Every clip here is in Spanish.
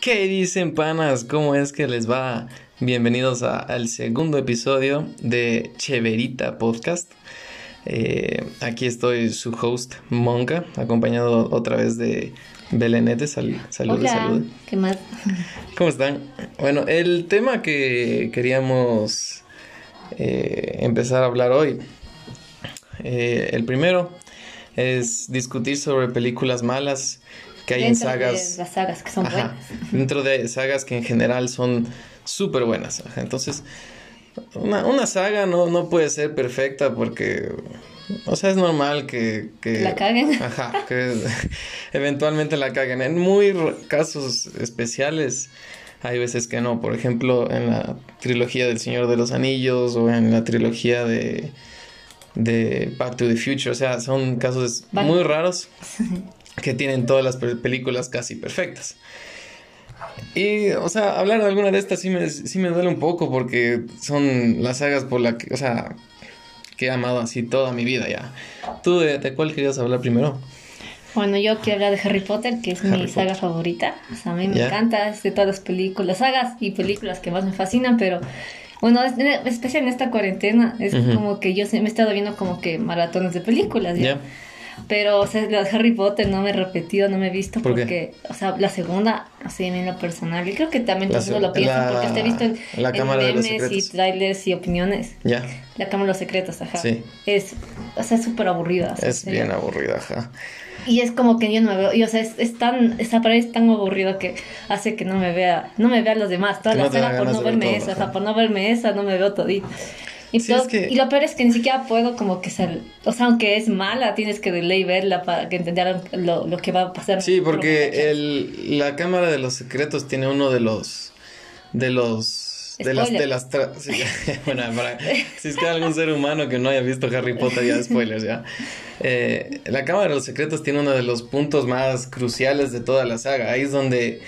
¿Qué dicen panas? ¿Cómo es que les va? Bienvenidos al segundo episodio de Cheverita Podcast. Eh, aquí estoy su host Monka, acompañado otra vez de Belenete. Sal, salud, salud. ¿Qué más? ¿Cómo están? Bueno, el tema que queríamos eh, empezar a hablar hoy, eh, el primero es discutir sobre películas malas que hay en sagas. las sagas que son buenas. Dentro de sagas que en general son súper buenas. Entonces, una, una, saga no, no puede ser perfecta porque. O sea, es normal que. que la caguen. Ajá, que eventualmente la caguen. En muy casos especiales. Hay veces que no. Por ejemplo, en la trilogía del Señor de los Anillos o en la trilogía de, de Back to the Future. O sea, son casos muy raros que tienen todas las películas casi perfectas. Y, o sea, hablar de alguna de estas sí me, sí me duele un poco porque son las sagas por las que, o sea, que he amado así toda mi vida ya. ¿Tú de, cuál querías hablar primero? Bueno, yo quiero hablar de Harry Potter, que es mi saga favorita. O sea, a mí me encanta, es de todas las películas, sagas y películas que más me fascinan, pero bueno, especial en esta cuarentena, es como que yo me he estado viendo como que maratones de películas. ¿ya? Pero, o sea, la de Harry Potter no me he repetido, no me he visto porque, o sea, la segunda, así en lo personal, y creo que también todos lo piensan porque te he visto en, la en memes y trailers y opiniones. Ya. La Cámara de los Secretos, ajá. Sí. Es, o sea, súper aburrida. es bien aburrida, ajá. Y es como que yo no me veo, y o sea, es, es tan, esa pared es tan aburrido que hace que no me vea, no me vea los demás, toda la saga por no verme esa, o sea, por no verme esa, no me veo todito. Y, y lo peor es que ni siquiera puedo como que ser, o sea, aunque es mala, tienes que de ley verla para que entendan lo, lo, que va a pasar. Sí, porque el, la Cámara de los Secretos tiene uno de los, de los, de las, de las, bueno, para, si es que hay algún ser humano que no haya visto Harry Potter, ya spoilers, ya. Eh, la Cámara de los Secretos tiene uno de los puntos más cruciales de toda la saga. Ahí es donde,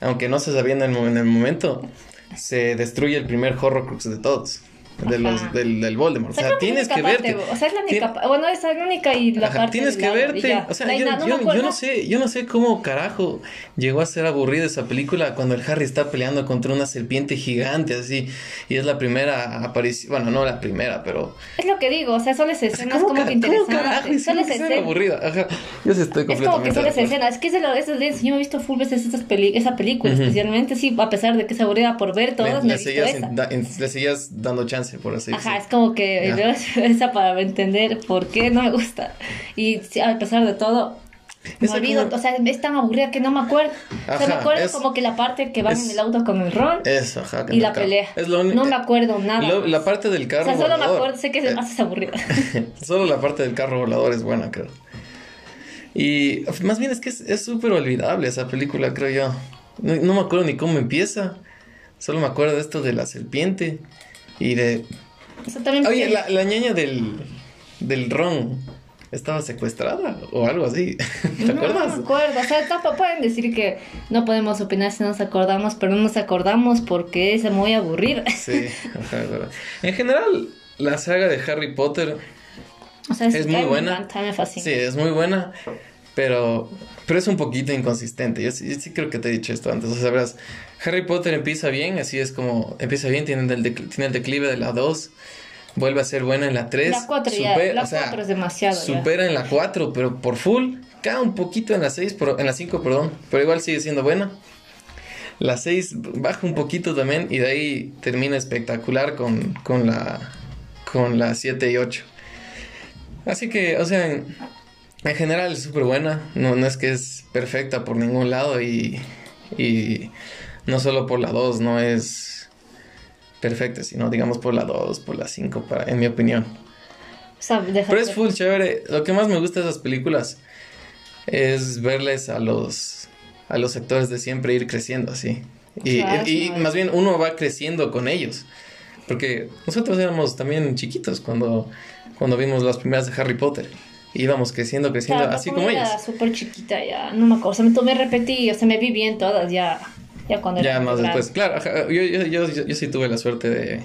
aunque no se sabía en el, en el momento, se destruye el primer Horrocrux de todos de los, del, del Voldemort. O sea, tienes que verte. o sea, es la única. Bueno, esa es la única y la parte. Tienes que verte. O sea, yo, yo, yo, no sé, yo no sé cómo carajo llegó a ser aburrida esa película cuando el Harry está peleando contra una serpiente gigante así. Y es la primera aparición. Bueno, no la primera, pero. Es lo que digo, o sea, solo escenas escena como que interesante. Solo es escena. aburrida. Ajá. Yo sí estoy completamente. Es como que solo esa escena. Es que es de lo de Yo he visto full veces esas peli esa película, especialmente, sí, a pesar de que es aburrida por ver todas. Le, le seguías dando chance, por así decirlo. Ajá, como que veo esa para entender por qué no me gusta. Y a pesar de todo, me olvido, o sea, es tan aburrida que no me acuerdo. o sea, me acuerdo como que la parte que van en el auto con el Ron. Eso, ajá. Y la pelea. no me acuerdo nada. la parte del carro. O sea, solo me acuerdo, sé que es más aburrida. solo la parte del carro volador es buena, creo. Y más bien es que es súper olvidable esa película, creo yo. No, no me acuerdo ni cómo empieza. Solo me acuerdo de esto de la serpiente y de Oye, la, la ñaña del, del ron estaba secuestrada o algo así. ¿Te acuerdas? No me acuerdo. O sea, tampoco pueden decir que no podemos opinar si nos acordamos, pero no nos acordamos porque es muy aburrida. Sí, ajá, En general, la saga de Harry Potter es, muy buena. Sí, es muy buena, pero, pero es un poquito inconsistente. Yo sí, sí, creo que te he dicho esto antes. O sea, verás, Harry Potter empieza bien, así es como empieza bien, tiene el, tiene el declive de la 2 vuelve a ser buena en la 3. La 4 ya, la 4 es demasiado. Supera en la 4, pero por full. Cae un poquito en la 6, en la 5, perdón. Pero igual sigue siendo buena. La 6 baja un poquito también y de ahí termina espectacular con, con la con la 7 y 8. Así que, o sea, en, general es súper buena. No, no es que es perfecta por ningún lado y, y no solo por la 2, no es perfecta, sino digamos por la 2, por la 5, para, en mi opinión. Pero es full chévere. Lo que más me gusta de esas películas es verles a los, a los actores de siempre ir creciendo así. Y, y, más bien uno va creciendo con ellos. Porque nosotros éramos también chiquitos cuando, cuando vimos las primeras de Harry Potter. Íbamos creciendo, creciendo, así como ellos. súper chiquita ya, no me acuerdo. O sea, me, tomé repetí, o sea, me vi bien todas ya. Ya cuando Ya más después. Claro, yo, yo, yo, yo, sí tuve la suerte de,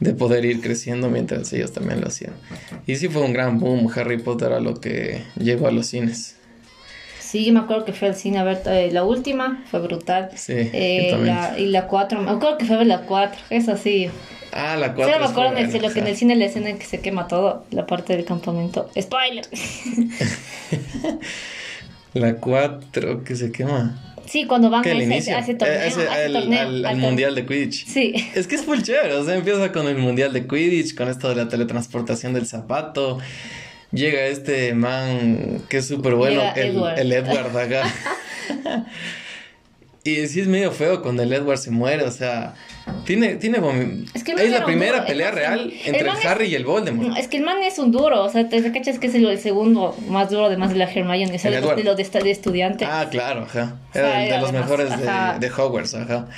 de poder ir creciendo mientras ellos también lo hacían. Y sí fue un gran boom Harry Potter a lo que llegó a los cines. Sí, me acuerdo que fue al cine a ver eh, la última, fue brutal. Sí, eh, la, y la 4, me acuerdo que fue a ver la 4, eso sí. Ah, la 4. Sí, me acuerdo en el, lo que en el cine la escena en que se quema todo, la parte del campamento. ¡Spoiler! la 4 que se quema. Sí, cuando van a ese, a ese, torneo, ese, al, mundial de Quidditch. Sí. Es que es full chévere, o sea, empieza con el mundial de Quidditch, con esto de la teletransportación del zapato. Llega este man que es súper bueno, el Edward, el Edward acá. y sí es medio feo cuando el Edward se muere, o sea, tiene, tiene es, que es la primera pelea real entre el, Harry y el Voldemort. Es que el man es un duro, o sea, te cachas que es el, segundo más duro además de la Hermione, es el, de lo de, de, estudiante. Ah, claro, ajá. Era de los mejores de, de, Hogwarts, ajá.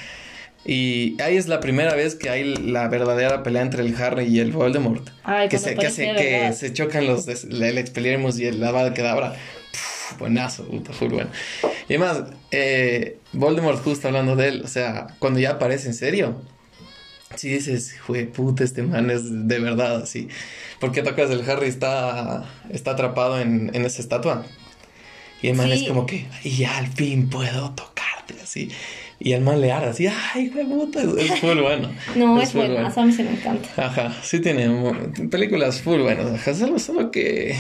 Y ahí es la primera vez que hay la verdadera pelea entre el Harry y el Voldemort. Ay, que, se, que, se, que se chocan los el Expelliarmus y el Avada Kedavra. Buenazo, puta, full bueno. Y además, eh, Voldemort justo hablando de él, o sea, cuando ya aparece en serio, si dices, fue puta, este man es de verdad así. Porque tocas el Harry está, está atrapado en, en esa estatua. Y el man es como que, y al fin puedo tocarte así. Y el man le arda así, ay, güey, puta, es full bueno. no, es, bueno, a mí se me encanta. Ajá, sí tiene películas full buenas. Ajá, solo, solo que,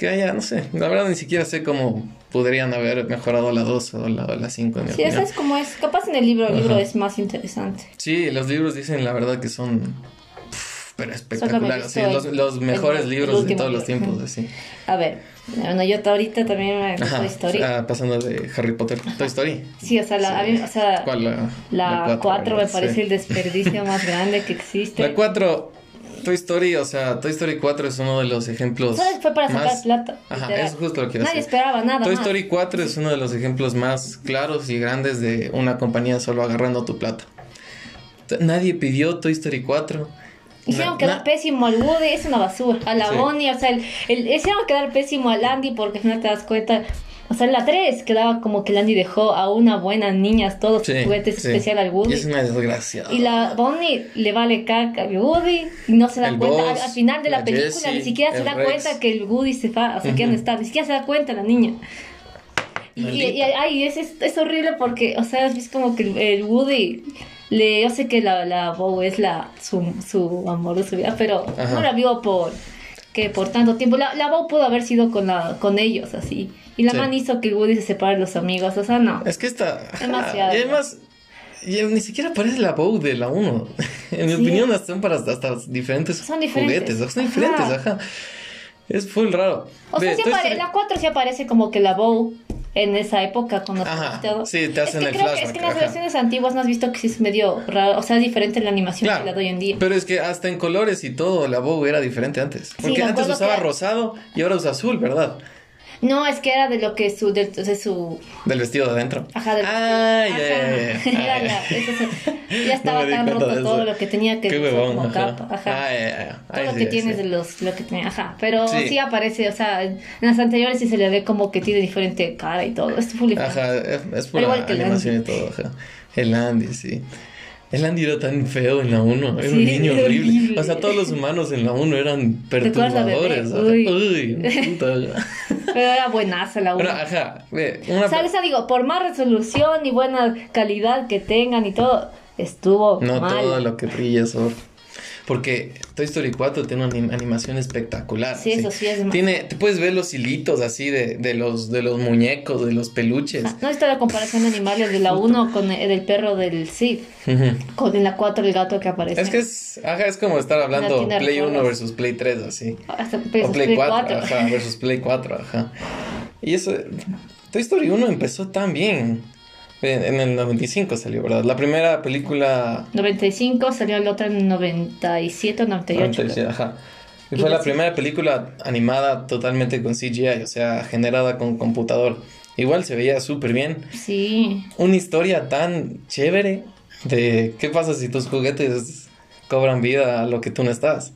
que haya, no sé, la verdad ni siquiera sé cómo podrían haber mejorado la 2 o la 5. Sí, esa es como es, capaz en el libro, el libro es más interesante. Sí, los libros dicen la verdad que son pero espectacular. Sí, los, los, mejores libros de todos los tiempos. Así. A ver, bueno, yo ahorita también me Toy Story. Ah, pasando de Harry Potter, Toy Story. Sí, o sea, la, o sea, ¿Cuál, la, 4 me parece el desperdicio más grande que existe. La 4, Toy Story, o sea, Toy Story 4 es uno de los ejemplos. ¿Sabes? Fue para sacar plata. Ajá, es justo lo que Nadie esperaba nada. Toy Story 4 es uno de los ejemplos más claros y grandes de una compañía solo agarrando tu plata. Nadie pidió Toy Story 4 Hicieron quedar pésimo al Woody, es una basura. A la Bonnie, o sea, el, el, hicieron quedar pésimo al Andy porque al final te das cuenta. O sea, en la 3 quedaba como que el Andy dejó a una buena niña todos sus juguetes especial al Woody. Y es una desgracia. Y la Bonnie le vale caca al Woody y no se da cuenta. al, final de la, película ni siquiera se da cuenta que el Woody se va, o sea, que no está. Ni siquiera se da cuenta la niña. Y, y, ay, es, es, horrible porque, o sea, es como que el Woody le, yo sé que la, la Bow es la, su, su amor de su vida, pero no la vio por que por tanto tiempo. La, la Bow pudo haber sido con, la, con ellos, así. Y la man hizo que Woody se separe de los amigos, o sea, no. Es que está... Demasiado. Y además, ni siquiera parece la Bow de la 1. en mi opinión, son para hasta diferentes, son diferentes. juguetes. Son diferentes, ajá. Es full raro. O sea, sí la 4 sí aparece como que la Bow en esa época cuando ajá, Sí, te hacen el flashback. es que en las versiones antiguas no has visto que sí es medio raro, o sea, es diferente la animación que la doy hoy en día. Pero es que hasta en colores y todo, la Bow era diferente antes. Porque antes usaba rosado y ahora usa azul, ¿verdad? No, es que era de lo que su, de, su... Del vestido de adentro. Ajá, del ah, ya, ya, ya. ya estaba tan roto todo lo que tenía que Qué huevón, como ajá. capa. Ajá. Ah, todo lo que tienes de los, lo que tenía, ajá. Pero sí. aparece, o sea, en las anteriores sí se le ve como que tiene diferente cara y todo. Es full Ajá, es, es por la animación y todo, ajá. El Andy, sí. El Andy era tan feo en la 1, era un niño horrible. O sea, todos los humanos en la 1 eran perturbadores. Uy, Uy puta. Pero era buenaza la 1. ajá, una... ¿Sabes? Digo, por más resolución y buena calidad que tengan y todo, estuvo No mal. todo lo que brilla es oro. Porque Toy Story 4 tiene una animación espectacular. Sí, eso sí es Tiene, te puedes ver los hilitos así de, de los, de los muñecos, de los peluches. no está la comparación de animales de la 1 con el, del perro del Sid. Con en la 4 el gato que aparece. Es que es, ajá, es como estar hablando Play 1 versus Play 3, así. Hasta o Play 4, ajá, versus Play 4, ajá. Y eso, Toy Story 1 empezó tan bien. En, el 95 salió, ¿verdad? La primera película... 95, salió la otra en 97 o 98. 97, ajá. Y, fue la primera película animada totalmente con CGI, o sea, generada con computador. Igual se veía súper bien. Sí. Una historia tan chévere de qué pasa si tus juguetes cobran vida a lo que tú no estás.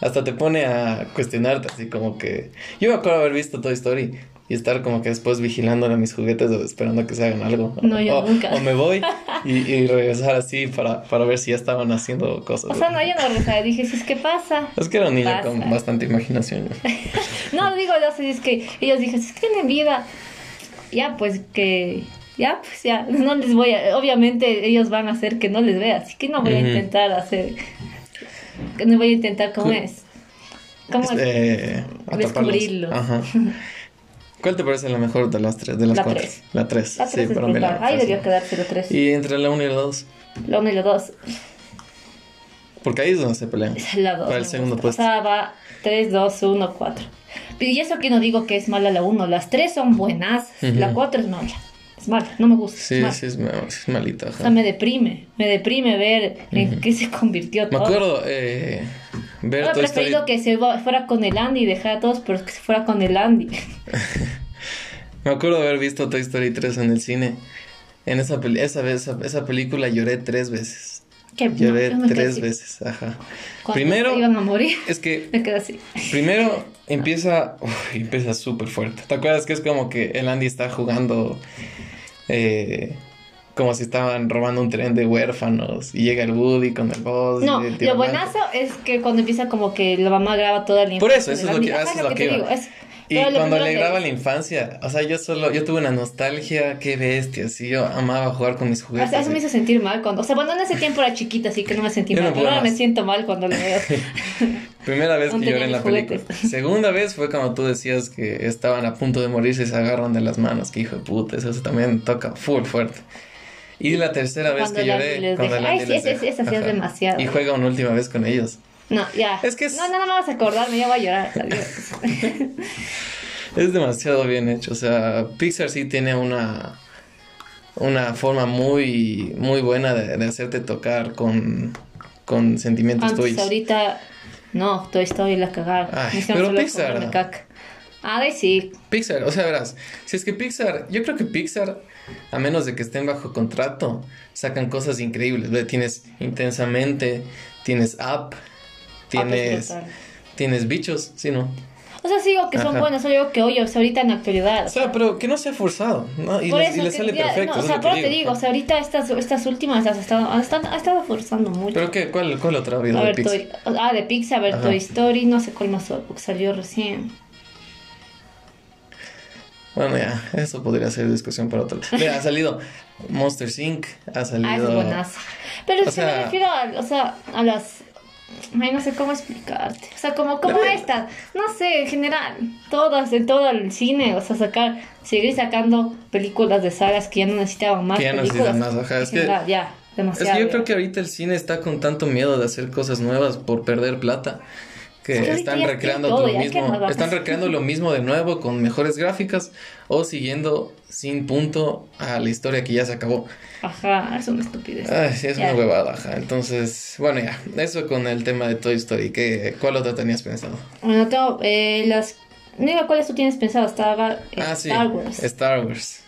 Hasta te pone a cuestionarte, así como que... Yo me acuerdo haber visto Toy Story y estar como que después vigilando a mis juguetes o esperando que se hagan algo. No, yo o, nunca. O me voy y, regresar así para, para ver si ya estaban haciendo cosas. O sea, no, yo no regresaba. Dije, si es que pasa. Es que era un niño con bastante imaginación. no, digo, yo sé, es que ellos dije, si es que tienen vida. ya, pues que ya, pues ya, no les voy a, obviamente ellos van a hacer que no les vea, así que no voy a intentar hacer, no voy a intentar cómo es, cómo este, descubrirlo. Ajá. ¿Cuál te parece la mejor de las tres? De las la cuatro. Tres. La tres. La tres sí, pero mira, Ahí debió quedarse la tres. ¿Y entre la uno y la dos? La uno y la dos. Porque ahí es donde se pelean. La dos. Para el segundo puesto. O sea, va 3, 2, 1, 4. Y eso que no digo que es mala la 1. Las tres son buenas. La 4 es mala. Es mala, no me gusta. Sí, sí, es, es malita. O sea, me deprime. Me deprime ver en qué se convirtió todo. Me acuerdo, eh, ver Hubiera preferido que se fuera con el Andy y dejara a todos, pero que se fuera con el Andy. me acuerdo haber visto Toy Story 3 en el cine. En esa, esa, esa, esa película lloré tres veces. Lloré tres veces, ajá. Primero. Iban a morir. Es que. Me quedé así. Primero empieza. Uf, empieza súper fuerte. ¿Te acuerdas que es como que el Andy está jugando. Eh, como si estaban robando un tren de huérfanos y llega el Woody con el boss. No, lo buenazo es que cuando empieza como que la mamá graba toda la Por eso, eso es lo que, eso es lo que, Digo, y cuando le graba la infancia, o sea, yo solo, yo tuve una nostalgia, qué bestia, sí, yo amaba jugar con mis juguetes. O sea, eso me hizo sentir mal cuando, o sea, cuando en ese tiempo era chiquita, así que no me sentí mal, pero ahora me siento mal cuando lo veo. Primera vez que lloré en la película. Segunda vez fue cuando tú decías que estaban a punto de morirse y se agarran de las manos, que hijo de puta, eso también toca full fuerte. Y la tercera vez que lloré, cuando Ay, sí, esa sí es demasiado. Y juega una última vez con ellos. No, ya. Es que No, no, no me vas a acordarme, ya voy a llorar. es demasiado bien hecho. O sea, Pixar sí tiene una, una forma muy, muy buena de, hacerte tocar con, con sentimientos tuyos. ahorita, no, Toy Story la cagar. pero Pixar. A ver, sí. Pixar, o sea, verás, si es que Pixar, yo creo que Pixar, a menos de que estén bajo contrato, sacan cosas increíbles. Tienes intensamente, tienes Up, tienes, tienes bichos, ¿sí no? O sea, sigo que son buenos, solo digo que oye, o sea, ahorita en la actualidad. O sea, pero que no sea forzado, ¿no? Y, le, sale perfecto. o sea, pero te digo, o sea, ahorita estas, estas últimas las ha estado, ha estado forzando mucho. ¿Pero qué? ¿Cuál, cuál otra vida de Pixar? ah, de Pixar, a ver, Toy Story, no sé cuál más salió recién. Bueno, ya, eso podría ser discusión para otro. Mira, ha salido Monster Inc., ha salido... Ah, es buenazo. Pero se me refiero a, o sea, a las Ay, no sé cómo explicarte. O sea, como, como esta. No sé, en general. Todas, de todo el cine. O sea, sacar, seguir sacando películas de sagas que ya no necesitaban más. Que ya no necesitan más, ajá. Es que, ya, demasiado. Es que yo creo que ahorita el cine está con tanto miedo de hacer cosas nuevas por perder plata que están recreando lo mismo, están recreando lo mismo de nuevo con mejores gráficas o siguiendo sin punto a la historia que ya se acabó. Ajá, es una estupidez. Ay, sí, es una huevada, ajá. Entonces, bueno, ya, eso con el tema de Toy Story, ¿qué, ¿cuál otra tenías pensado? Bueno, tengo eh, las... Diga cuáles tú tienes pensado, estaba eh, ah, Star Wars. Star Wars.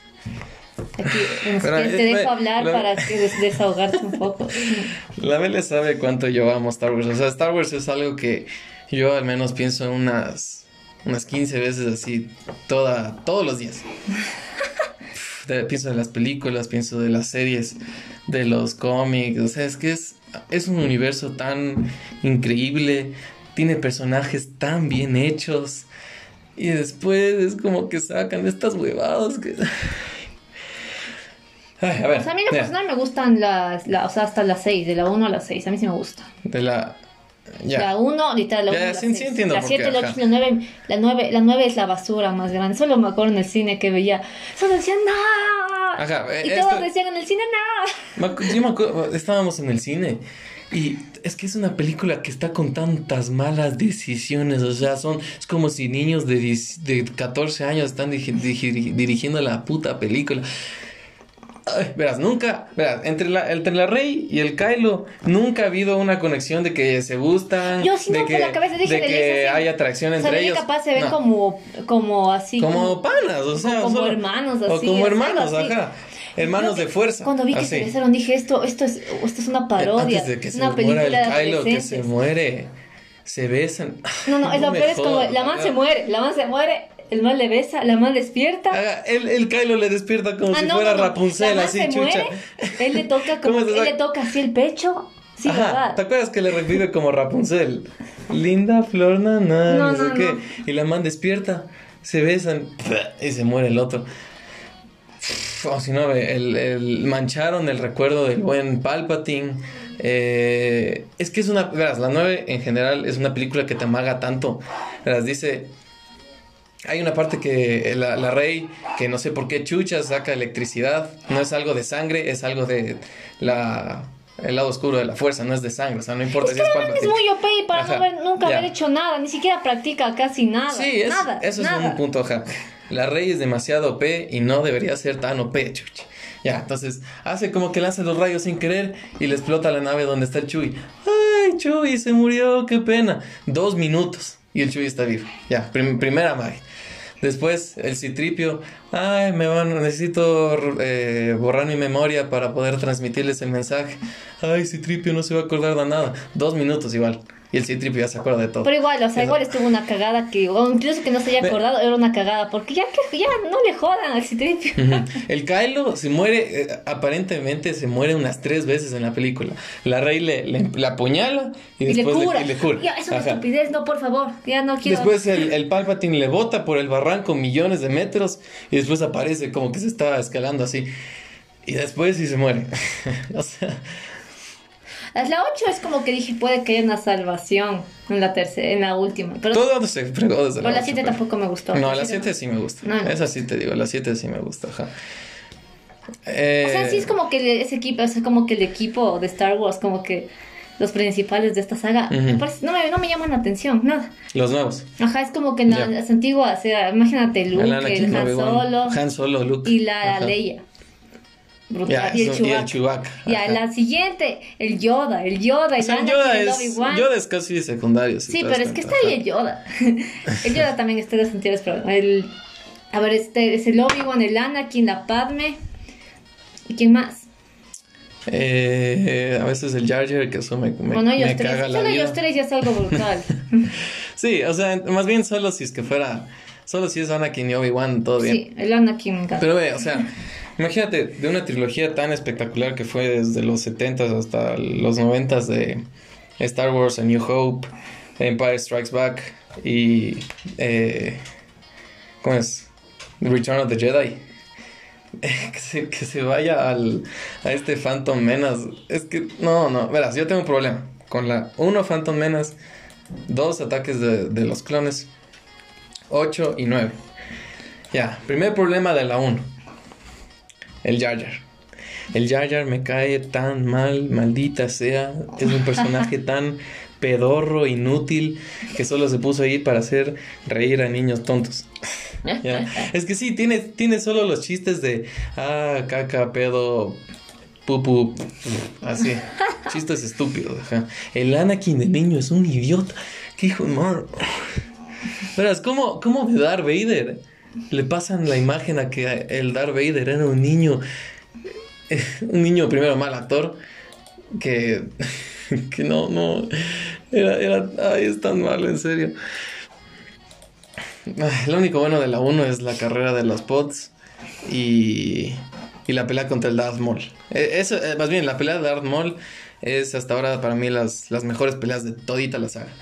Aquí, te dejo hablar para que desahogarte un poco. La Bele sabe cuánto yo amo Star Wars. O sea, Star Wars es algo que yo al menos pienso unas, unas 15 veces así, toda, todos los días. pienso de las películas, pienso de las series, de los cómics, o sea, es que es, es un universo tan increíble, tiene personajes tan bien hechos. Y después es como que sacan estas huevadas que... Ay, a ver. Sea, a mí en personal me gustan las, la, o sea, hasta las 6, de la 1 a las 6, a mí sí me gusta. De la la 1, literal, la 1. La 7, la 8, la 9, la 9, la 9 es la basura más grande. Solo me acuerdo en el cine que veía, solo decían no. Ajá, y todos decían en el cine no. Yo me acuerdo, estábamos en el cine y es que es una película que está con tantas malas decisiones, o sea, son es como si niños de, de 14 años están dirigiendo la puta película. Ay, verás, nunca, verás, entre la, entre la Rey y el Kylo, nunca ha habido una conexión de que se gustan. Yo sí de no, que, la cabeza dije, de que hay atracción entre o sea, ellos. capaz se ven como, como así. Como, panas, o sea. Como, hermanos, así. O como hermanos, ajá. Hermanos de fuerza. Cuando vi que se besaron dije, esto, esto, es, esto es una parodia. Antes de que se una muera el Kylo, que se muere, se besan. No, no, es lo peor es como, la man se muere, la man se muere el mal le besa, la mal despierta. el, el Kylo le despierta como ah, si fuera Rapunzel, así se chucha. él le toca como él le toca así el pecho. Sí, ¿Te acuerdas que le revive como Rapunzel? Linda flor, no, no, no, sé qué. Y la man despierta, se besan y se muere el otro. o si no, el, el, mancharon el recuerdo del buen Palpatine. Eh, es que es una. Verás, la 9 en general es una película que te amaga tanto. Verás, dice. Hay una parte que la, la, rey, que no sé por qué chucha, saca electricidad. No es algo de sangre, es algo de la el lado oscuro de la fuerza, no es de sangre, o sea, no importa si es Palpatine. es muy OP para no haber, nunca haber hecho nada, ni siquiera practica casi nada. Sí, nada, eso es un punto, ajá. La rey es demasiado OP y no debería ser tan OP, chuchi. Ya, entonces hace como que lanza los rayos sin querer y le explota la nave donde está el Chuy. ¡Ay, Chuy, se murió! ¡Qué pena! Dos minutos y el Chuy está vivo. Ya, primera magia. Después el citripio, ay, me van, necesito eh, borrar mi memoria para poder transmitirles el mensaje. Ay, citripio no se va a acordar de nada. Dos minutos igual. Y el Citripio ya se acuerda de todo. Pero igual, o sea, igual estuvo una cagada que, o incluso que no se haya acordado, era una cagada, porque ya que ya no le jodan al Citripio. El Kylo se muere, eh, aparentemente se muere unas tres veces en la película. La Rey le, le, apuñala y, después le cura. Le, cura. Ya, es una estupidez, no, por favor, ya no quiero. Después el, el Palpatine le bota por el barranco millones de metros y después aparece como que se está escalando así. Y después sí se muere. o sea... La 8 es como que dije, puede que haya una salvación en la tercera, en la última. Pero, Todo se fregó desde la la 7 tampoco me gustó. No, la 7 sí me gusta. No, Esa sí te digo, la 7 sí me gusta, ajá. Eh... O sea, sí es como que ese equipo, es como que el equipo de Star Wars, como que los principales de esta saga, no, me, no me llaman la atención, nada. Los nuevos. Ajá, es como que en las antiguas, o sea, imagínate Luke, el, Han Solo, Han Solo, Luke. y la Leia brutal. y, el Chewbacca. Y a la siguiente, el Yoda, el Yoda, el Yoda es, Yoda es casi secundario. sí, pero es que está ahí el Yoda. el Yoda también está de sentidos, pero el... A ver, este es el Obi-Wan, el Anakin, la Padme. ¿Y quién más? Eh, a veces el Jar Jar, que eso me, me, bueno, ellos tres, caga solo ellos tres ya es algo brutal. sí, o sea, más bien solo si es que fuera... Solo si es Anakin y Obi-Wan, todo bien. Sí, el Anakin me encanta. Pero ve, o sea... Imagínate, de una trilogía tan espectacular que fue desde los 70s hasta los 90s de Star Wars, A New Hope, Empire Strikes Back y... Eh, ¿Cómo es? Return of the Jedi. que, se, que se vaya al, a este Phantom Menace. Es que, no, no, verás, yo tengo un problema. Con la 1 Phantom Menace, dos ataques de, de los clones, 8 y 9. Ya, primer problema de la 1 el Jar Jar. El Jar Jar me cae tan mal, maldita sea. Es un personaje tan pedorro, inútil, que solo se puso ahí para hacer reír a niños tontos. Es que sí, tiene, tiene solo los chistes de, ah, caca, pedo, pupu, así. Chistes estúpidos. El Anakin de niño es un idiota. ¿Qué hijo de? Verás, ¿cómo, ¿cómo de Darth Vader? Le pasan la imagen a que el Darth Vader era un niño, un niño primero mal actor, que, que no, no, era, era, ay, es tan malo, en serio. lo único bueno de la 1 es la carrera de los pods y, y la pelea contra el Darth Maul. E, eso, eh, más bien, la pelea de Darth Maul es hasta ahora para mí las, las mejores peleas de todita la saga.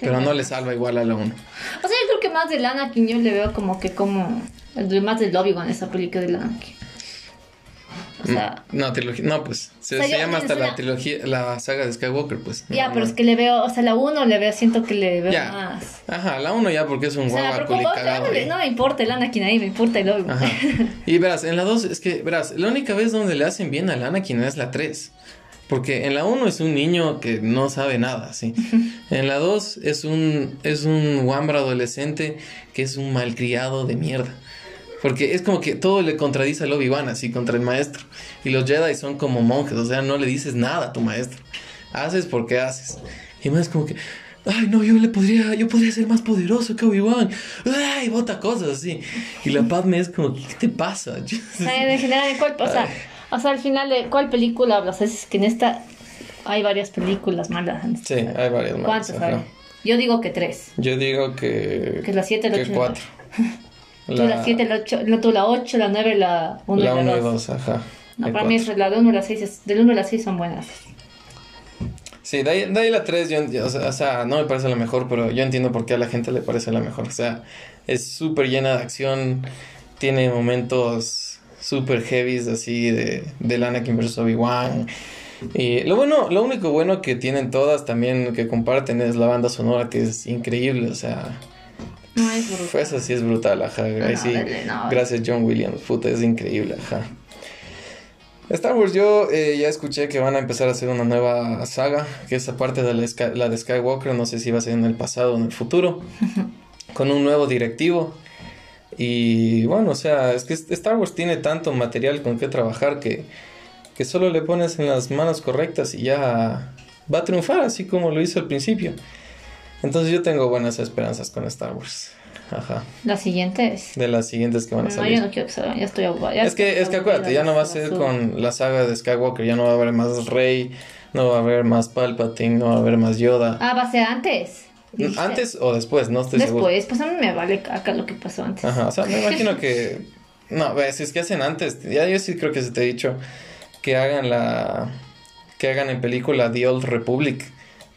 Pero no le salva igual a la 1. O sea, más de Anakin yo le veo como que como... Más del Obi-Wan esa película de Anakin. O sea, no, trilogía, no, pues se, llama hasta la trilogía, la saga de Skywalker, pues. Ya, pero es que le veo, o sea, la 1 le veo, siento que le veo más. Ajá, la 1 ya porque es un o sea, cagado. No me importa el Anakin ahí, me importa el Obi-Wan. Y verás, en la 2, es que, verás, la única vez donde le hacen bien al Anakin es la 3. Porque en la 1 es un niño que no sabe nada, ¿sí? En la 2 es un, es un Wambra adolescente que es un malcriado de mierda. Porque es como que todo le contradice al Obi-Wan, así, contra el maestro. Y los Jedi son como monjes, o sea, no le dices nada a tu maestro. Haces porque haces. Y más como que, ay, no, yo le podría, yo podría ser más poderoso que Obi-Wan. Ay, bota cosas así. Y la Padme es como, ¿qué te pasa? en general, ¿en cuál, o sea, o sea, al final, ¿de cuál película hablas? Es que en esta hay varias películas malas. Sí, hay varias malas. ¿Cuántas hay? Yo digo que tres. Yo digo que... Que la siete, la ocho. Que cuatro. Tú la siete, la ocho, no, tú la ocho, la nueve, la uno la y la dos. ajá. No, para mí es la de uno y la seis, del uno y la seis son buenas. Sí, de ahí, de ahí la 3, yo, o, sea, no me parece la mejor, pero yo entiendo por qué a la gente le parece la mejor. O sea, es súper llena de acción, tiene momentos super heavies así de, de Anakin vs. Obi-Wan. Y lo bueno, lo único bueno que tienen todas también que comparten es la banda sonora que es increíble, o sea, no es brutal. Eso sí es brutal, ajá. sí, gracias John Williams, puta, es increíble, ajá. Star Wars, yo eh, ya escuché que van a empezar a hacer una nueva saga, que es aparte de la, de Skywalker, no sé si va a ser en el pasado o en el futuro, con un nuevo directivo. Y bueno, o sea, es que Star Wars tiene tanto material con que trabajar que, que solo le pones en las manos correctas y ya va a triunfar, así como lo hizo al principio. Entonces yo tengo buenas esperanzas con Star Wars. Ajá. Las siguientes. De las siguientes que van a salir. No, yo no quiero que salgan, ya estoy aburrida. Es que, es que acuérdate, ya no va a ser con la saga de Skywalker, ya no va a haber más Rey, no va a haber más Palpatine, no va a haber más Yoda. Ah, va a ser antes. ¿Antes o después? No estoy seguro. Después, pues a mí me vale acá lo que pasó antes. Ajá, o sea, me imagino que... No, si es que hacen antes, ya yo sí creo que se te he dicho que hagan la... Que hagan en película The Old Republic,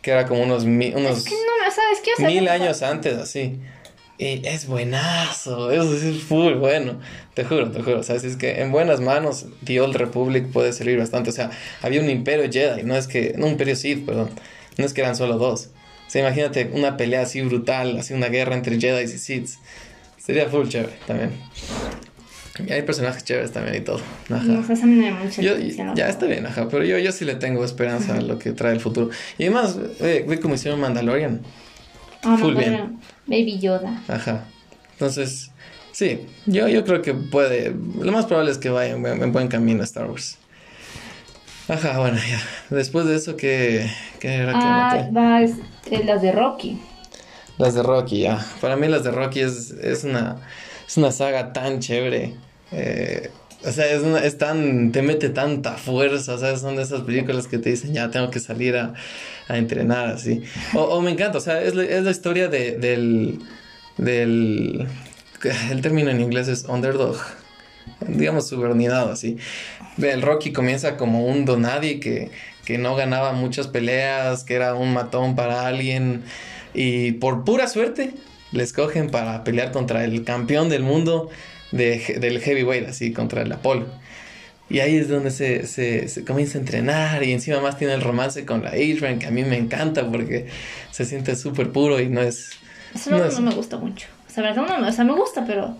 que era como unos... unos es que no, ¿sabes qué? mil años antes, así. Y es buenazo, eso es full bueno, te juro, te juro, o sea, es que en buenas manos The Old Republic puede servir bastante, o sea, había un imperio Jedi, no es que, no un imperio Sith, perdón, no es que eran solo dos, o sea, imagínate una pelea así brutal, así una guerra entre Jedi y Sith, sería full chévere también. Y hay personajes chéveres también y todo. Ajá. No, eso me mucho yo, Ya está bien, ajá, pero yo, yo sí le tengo esperanza a lo que trae el futuro. Y además, ve, cómo hicieron Mandalorian. Ah, Full bien. Baby Yoda. Ajá. Entonces, sí, yo, yo creo que puede. Lo más probable es que vaya en, buen camino Star Wars. Ajá, bueno, ya. Después de eso, ¿qué, qué era ah, va, es, eh, las de Rocky. Las de Rocky, ya. Para mí las de Rocky es, es, una, es una saga tan chévere. Eh, o sea, es, una, es tan, te mete tanta fuerza, o sea, son de esas películas que te dicen, ya tengo que salir a, a entrenar, así. O, o, me encanta, o sea, es la, es la historia de, del, del, el término en inglés es underdog, digamos subordinado, así. El Rocky comienza como un donadie que, que no ganaba muchas peleas, que era un matón para alguien, y por pura suerte le escogen para pelear contra el campeón del mundo de, del heavyweight, así, contra el Apolo. Y ahí es donde se, se, se, comienza a entrenar y encima más tiene el romance con la Adrian, que a mí me encanta porque se siente súper puro y no es... Eso no, no, me gusta mucho. O sea, no, o sea, me gusta, pero...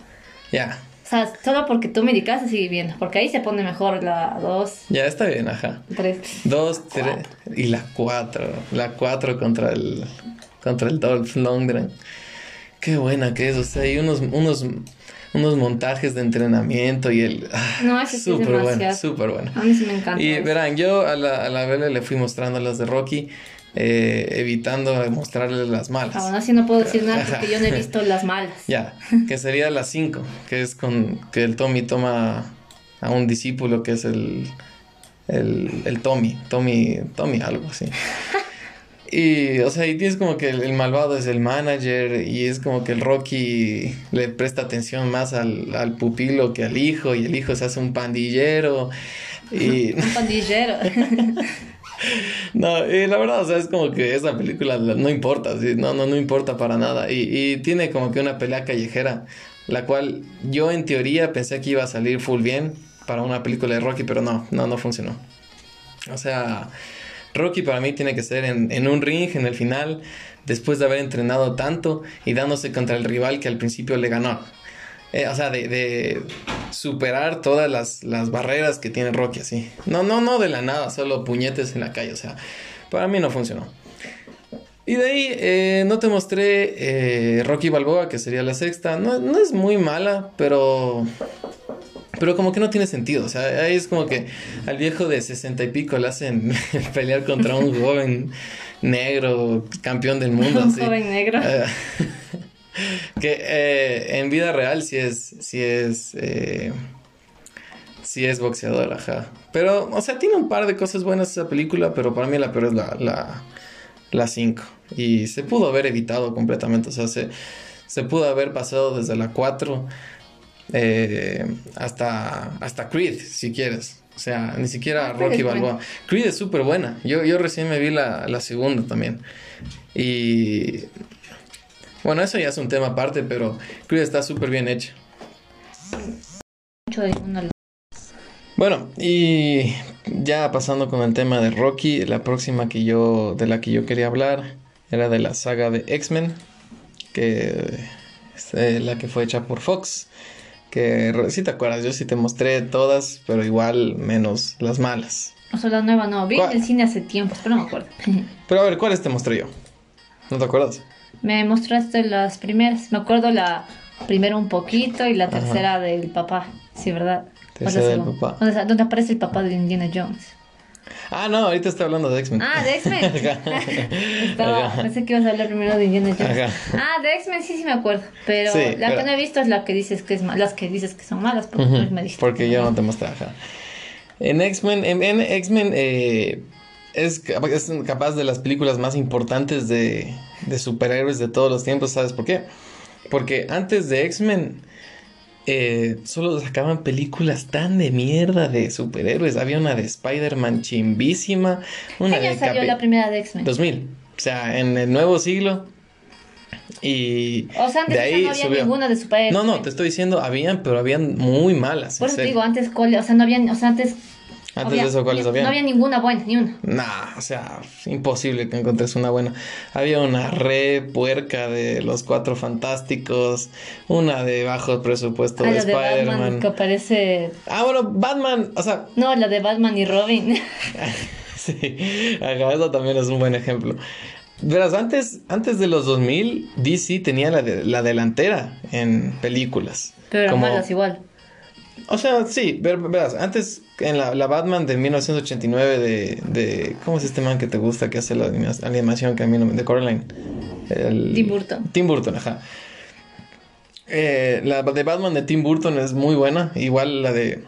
Ya. O sea, solo porque tú me indicaste sigue viendo, porque ahí se pone mejor la 2. Ya, está bien, ajá. 3. 2, 3 y la 4. La 4 contra el, contra el Dolph Lundgren. Qué buena que es, o sea, hay unos, unos unos montajes de entrenamiento y el... Ah, no, es súper bueno, súper bueno. A mí sí me encanta. Y verán, yo a la, a la Bella le fui mostrando las de Rocky. Eh, evitando mostrarle las malas. Aún así no puedo decir nada porque yo no he visto las malas. Ya, que sería la 5, que es con que el Tommy toma a un discípulo que es el, el, el Tommy, Tommy, Tommy algo así. Y, o sea, y tienes como que el, malvado es el manager y es como que el Rocky le presta atención más al, pupilo que al hijo y el hijo se hace un pandillero. Y... un pandillero. No, y la verdad, o sea, es como que esa película no importa, no, no, no importa para nada. Y, y tiene como que una pelea callejera, la cual yo en teoría pensé que iba a salir full bien para una película de Rocky, pero no, no, no funcionó. O sea, Rocky para mí tiene que ser en, un ring, en el final, después de haber entrenado tanto y dándose contra el rival que al principio le ganó. Eh, o sea, de, superar todas las, barreras que tiene Rocky así. No, no, no de la nada, solo puñetes en la calle. O sea, para mí no funcionó. Y de ahí eh, no te mostré eh, Rocky Balboa, que sería la sexta. No, no es muy mala, pero pero como que no tiene sentido, o sea, ahí es como que al viejo de sesenta y pico le hacen pelear contra un joven negro, campeón del mundo. Un joven negro. Que eh, en vida real sí es, sí es, eh, sí es boxeador, ajá. Pero, o sea, tiene un par de cosas buenas esa película, pero para mí la peor es la, la, la 5. Y se pudo haber evitado completamente, o sea, se, se pudo haber pasado desde la 4 eh, hasta, hasta Creed, si quieres. O sea, ni siquiera ah, Rocky Balboa. Creed es súper buena. Yo, yo recién me vi la, la segunda también. Y bueno, eso ya es un tema aparte, pero Creed está súper bien hecha. Bueno, y ya pasando con el tema de Rocky, la próxima que yo, de la que yo quería hablar era de la saga de X-Men, que es eh, la que fue hecha por Fox. Que si te acuerdas, yo sí te mostré todas, pero igual menos las malas. O sea, la nueva no, vi en el cine hace tiempo, pero no me acuerdo. pero a ver, ¿cuáles te mostré yo? ¿No te acuerdas? Me mostraste las primeras, me acuerdo la primera un poquito y la tercera del papá, sí, ¿verdad? Tercera del papá. Donde, donde aparece el papá de Indiana Jones. Ah, no, ahorita estoy hablando de X-Men. Ah, de X-Men. pensé que ibas a hablar primero de Indiana Jones. Ah, de X-Men sí, sí me acuerdo. Pero la que no he visto es la que dices que es las que dices que son malas, porque no me diste. Porque yo no te mostré, En X-Men, en, X-Men eh, es, es, capaz de las películas más importantes de, de superhéroes de todos los tiempos, ¿sabes por qué? Porque antes de X-Men eh, solo sacaban películas tan de mierda de superhéroes. Había una de Spider-Man chimbísima. Una ¿Qué año salió la primera de X-Men? 2000. O sea, en el nuevo siglo. Y o sea, antes de ahí no había ninguna de superhéroes. No, no, te estoy diciendo, habían, pero habían muy malas. Por eso te digo, antes, o sea, no habían, o sea, antes antes de eso, ¿cuáles había? No había ninguna buena, ni una. Nah, o sea, imposible que encontres una buena. Había una re puerca de los cuatro fantásticos, una de bajo presupuesto ah, de Spider-Man. que aparece. Ah, bueno, Batman, o sea. No, la de Batman y Robin. sí, eso también es un buen ejemplo. Verás, antes, antes de los 2000, DC tenía la, de, la delantera en películas. Pero eran malas igual. O sea, sí, verás, antes en la, la, Batman de 1989 de, de... ¿Cómo es este man que te gusta que hace la animación que a mí no me... de Coraline? Tim Burton. Tim Burton, ajá. Eh, la de Batman de Tim Burton es muy buena. Igual la de...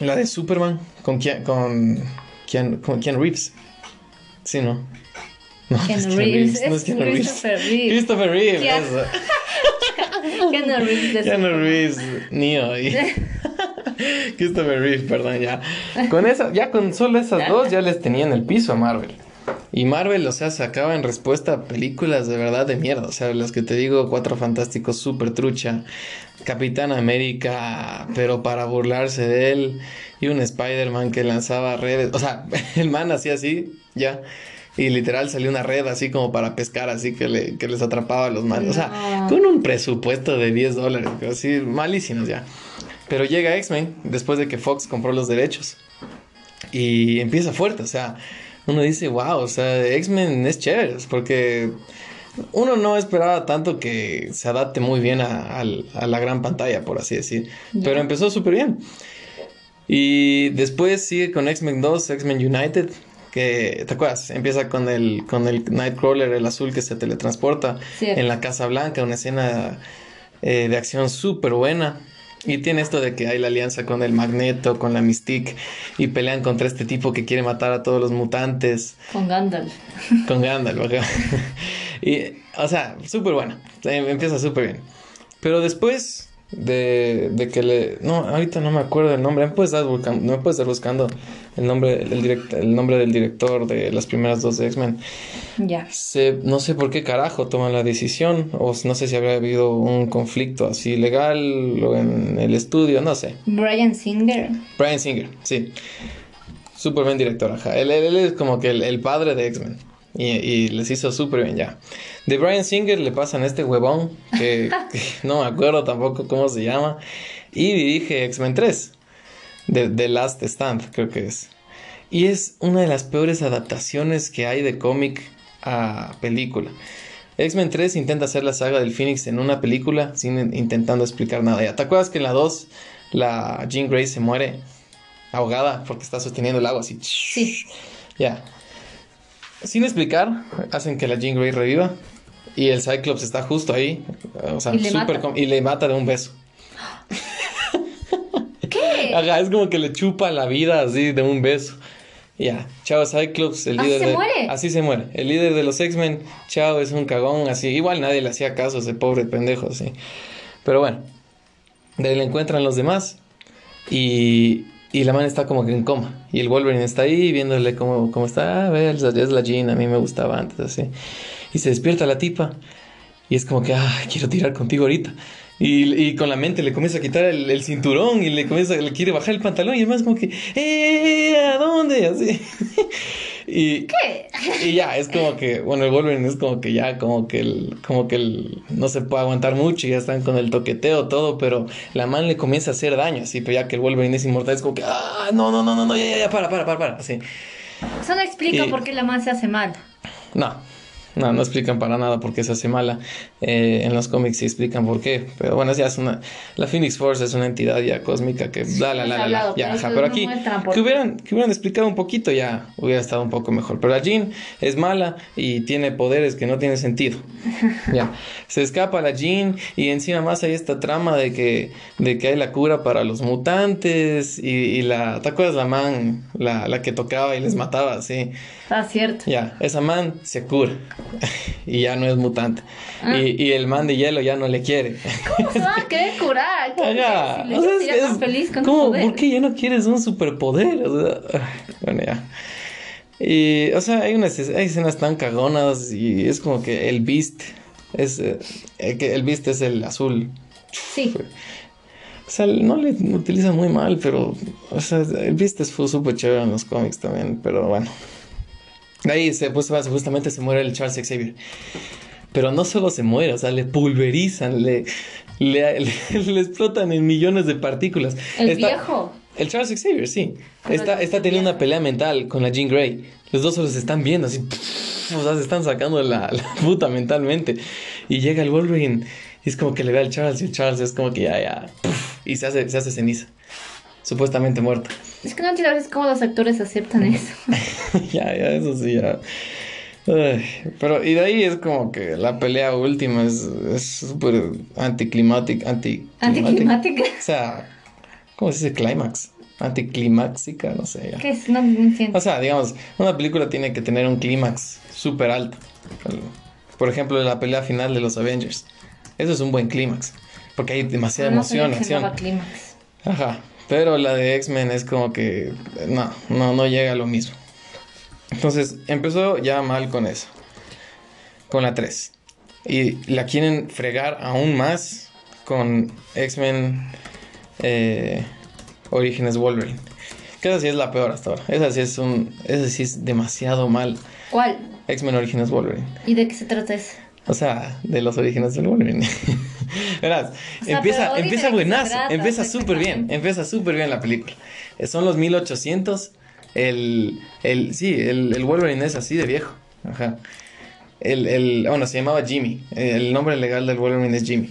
La de Superman con Keanu, con, Keanu, con Reeves. Sí, ¿no? No, Keanu Reeves. No es Keanu Reeves. Christopher Reeves. Christopher Reeves. Keanu Reeves. Keanu Reeves. Neo. Christopher Reeve, perdón, ya. Con esa, ya con solo esas dos ya les tenía en el piso a Marvel. Y Marvel, o sea, sacaba en respuesta a películas de verdad de mierda. O sea, las que te digo, Cuatro Fantásticos, Super Trucha, Capitán América, pero para burlarse de él. Y un Spider-Man que lanzaba redes. O sea, el man hacía así, ya. Y literal salió una red así como para pescar, así que, le, que les atrapaba a los malos. O sea, con un presupuesto de 10 dólares, así malísimos ya. Pero llega X-Men después de que Fox compró los derechos. Y empieza fuerte, o sea, uno dice, wow, o sea, X-Men es chévere, porque uno no esperaba tanto que se adapte muy bien a, la gran pantalla, por así decir. Pero empezó súper bien. Y después sigue con X-Men 2, X-Men United, que, ¿te acuerdas? Empieza con el, con el Nightcrawler, el azul que se teletransporta en la Casa Blanca, una escena eh, de acción súper buena. Y tiene esto de que hay la alianza con el Magneto, con la Mystique, y pelean contra este tipo que quiere matar a todos los mutantes. Con Gandalf. Con Gandalf, Y, o sea, súper buena. Empieza súper bien. Pero después de, de, que le... No, ahorita no me acuerdo el nombre. ¿Me puedes estar buscando, me puedes estar buscando el nombre, el, direct, el nombre del director de las primeras dos de X-Men. Ya. no sé por qué carajo toman la decisión. O no sé si habría habido un conflicto así legal o en el estudio, no sé. Brian Singer. Brian Singer, sí. Súper buen director, ajá. Él, él, es como que el, padre de X-Men. Y, y, les hizo súper bien ya. De Brian Singer le pasan este huevón, que, no me acuerdo tampoco cómo se llama, y dirige X-Men 3, de The Last Stand, creo que es. Y es una de las peores adaptaciones que hay de cómic a película. X-Men 3 intenta hacer la saga del Phoenix en una película sin intentando explicar nada. ¿Ya te acuerdas que en la 2 la Jean Grey se muere ahogada porque está sosteniendo el agua así? Sí. Ya. Sin explicar, hacen que la Jean Grey reviva y el Cyclops está justo ahí. O sea, y le, super mata. y le mata de un beso. ¿Qué? Ajá, es como que le chupa la vida así de un beso. Ya, chao Cyclops, el líder ¿Así se muere? Así se muere. El líder de los X-Men, chao, es un cagón, así. Igual nadie le hacía caso a ese pobre pendejo, así. Pero bueno, de ahí le encuentran los demás y, y la man está como que en coma. Y el Wolverine está ahí viéndole cómo, cómo está. Ah, ve, es la Jean, a mí me gustaba antes, así. Y se despierta la tipa. Y es como que, ah, quiero tirar contigo ahorita. Y, y, con la mente le comienza a quitar el, el, cinturón y le comienza, le quiere bajar el pantalón y además como que, ¡eh! ¿A dónde? Así. y, ¿Qué? y ya, es como que, bueno, el Wolverine es como que ya, como que el, como que el, no se puede aguantar mucho y ya están con el toqueteo, todo, pero la man le comienza a hacer daño, así, pero ya que el Wolverine es inmortal, es como que, ¡ah! No, no, no, no, no, ya, ya, ya, para, para, para, para, así. Eso no explica por qué la man se hace mal. No. No, no explican para nada por qué se hace mala. Eh, en los cómics sí explican por qué. Pero bueno, ya es una. La Phoenix Force es una entidad ya cósmica que. la, la, la, la, ya, ajá. Pero aquí. Que hubieran, que hubieran explicado un poquito ya hubiera estado un poco mejor. Pero la Jean es mala y tiene poderes que no tienen sentido. ya. Se escapa la Jean y encima más hay esta trama de que, de que hay la cura para los mutantes y, y la. ¿Te acuerdas la man? La, la que tocaba y les mataba, sí. Ah, cierto. Ya, esa man se cura y ya no es mutante. Ah. Y, y, el man de hielo ya no le quiere. ¿Cómo se va a querer curar? Ya, o sea, es, feliz con ¿cómo, ¿Por qué ya no quieres un superpoder? O sea, bueno, ya. Y, o sea, hay, unas, hay escenas tan cagonas y es como que el Beast es, eh, que el Beast es el azul. Sí. O sea, no le utiliza muy mal, pero, o sea, el Beast fue súper chévere en los cómics también, pero bueno. Ahí se, pues, justamente se muere el Charles Xavier. Pero no solo se muere, o sea, le pulverizan, le, le, le, explotan en millones de partículas. El viejo. El Charles Xavier, sí. está, está teniendo una pelea mental con la Jean Grey. Los dos se están viendo así. O sea, se están sacando la, la puta mentalmente. Y llega el Wolverine. Y es como que le ve al Charles. Y el Charles es como que ya, ya. Y se hace, se hace ceniza. Supuestamente muerto. Es que no entiendo a veces cómo los actores aceptan eso. ya, ya, eso sí, ya. pero, y de ahí es como que la pelea última es súper anticlimática. Anti ¿Anticlimática? O sea, ¿cómo se dice clímax? Anticlimáxica, no sé. Ya. ¿Qué es? No, no, entiendo. O sea, digamos, una película tiene que tener un clímax súper alto. Por ejemplo, la pelea final de los Avengers. Eso es un buen clímax. Porque hay demasiada no, emoción, acción. Ajá. Pero la de X-Men es como que no, no, no llega a lo mismo. Entonces empezó ya mal con eso. Con la 3. Y la quieren fregar aún más con X-Men eh, Orígenes Wolverine. Que esa sí es la peor hasta ahora. Esa sí es un. Esa sí es demasiado mal. ¿Cuál? X-Men Orígenes Wolverine. ¿Y de qué se trata eso? O sea, de los orígenes del Wolverine. Verás, empieza, empieza buenazo, empieza súper bien, empieza súper bien la película. Eh, son los 1800, el, el, sí, el, el Wolverine es así de viejo, ajá. El, el, bueno, se llamaba Jimmy, el nombre legal del Wolverine es Jimmy.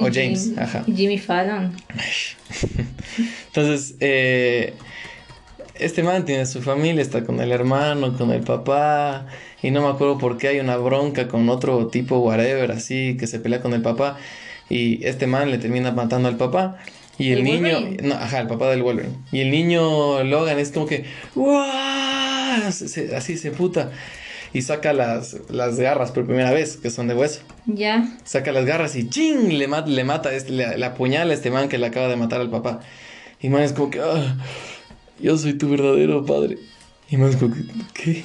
O James, ajá. Jimmy Fallon. Entonces, eh, este man tiene su familia, está con el hermano, con el papá, y no me acuerdo por qué hay una bronca con otro tipo, whatever, así, que se pelea con el papá, y este man le termina matando al papá. Y el, niño, no, ajá, el papá del Wolverine. Y el niño Logan es como que, así se puta. Y saca las, las garras por primera vez, que son de hueso. Ya. Saca las garras y ¡ching! Le, mata, le mata, este, le, apuñala a este man que le acaba de matar al papá. Y man es como que, ah, yo soy tu verdadero padre. Y es como que, ¿qué?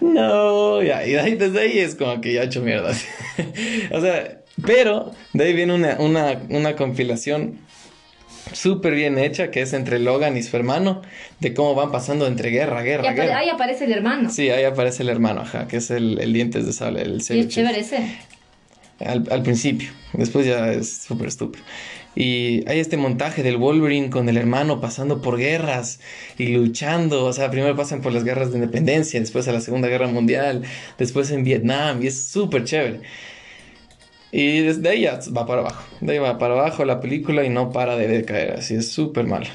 No, y desde ahí es como que ya he hecho mierda. o sea, pero de ahí viene una, una, una compilación súper bien hecha que es entre Logan y su hermano, de cómo van pasando entre guerra, guerra, guerra. Ahí aparece el hermano. Sí, ahí aparece el hermano, ajá, que es el, el dientes de sable, el ¿Y es chévere ese? Al, al principio, después ya es súper estúpido. Y hay este montaje del Wolverine con el hermano pasando por guerras y luchando. O sea, primero pasan por las guerras de independencia, después a la Segunda Guerra Mundial, después en Vietnam, y es súper chévere. Y desde ahí ya va para abajo. De ahí va para abajo la película y no para de decaer. Así es súper mala.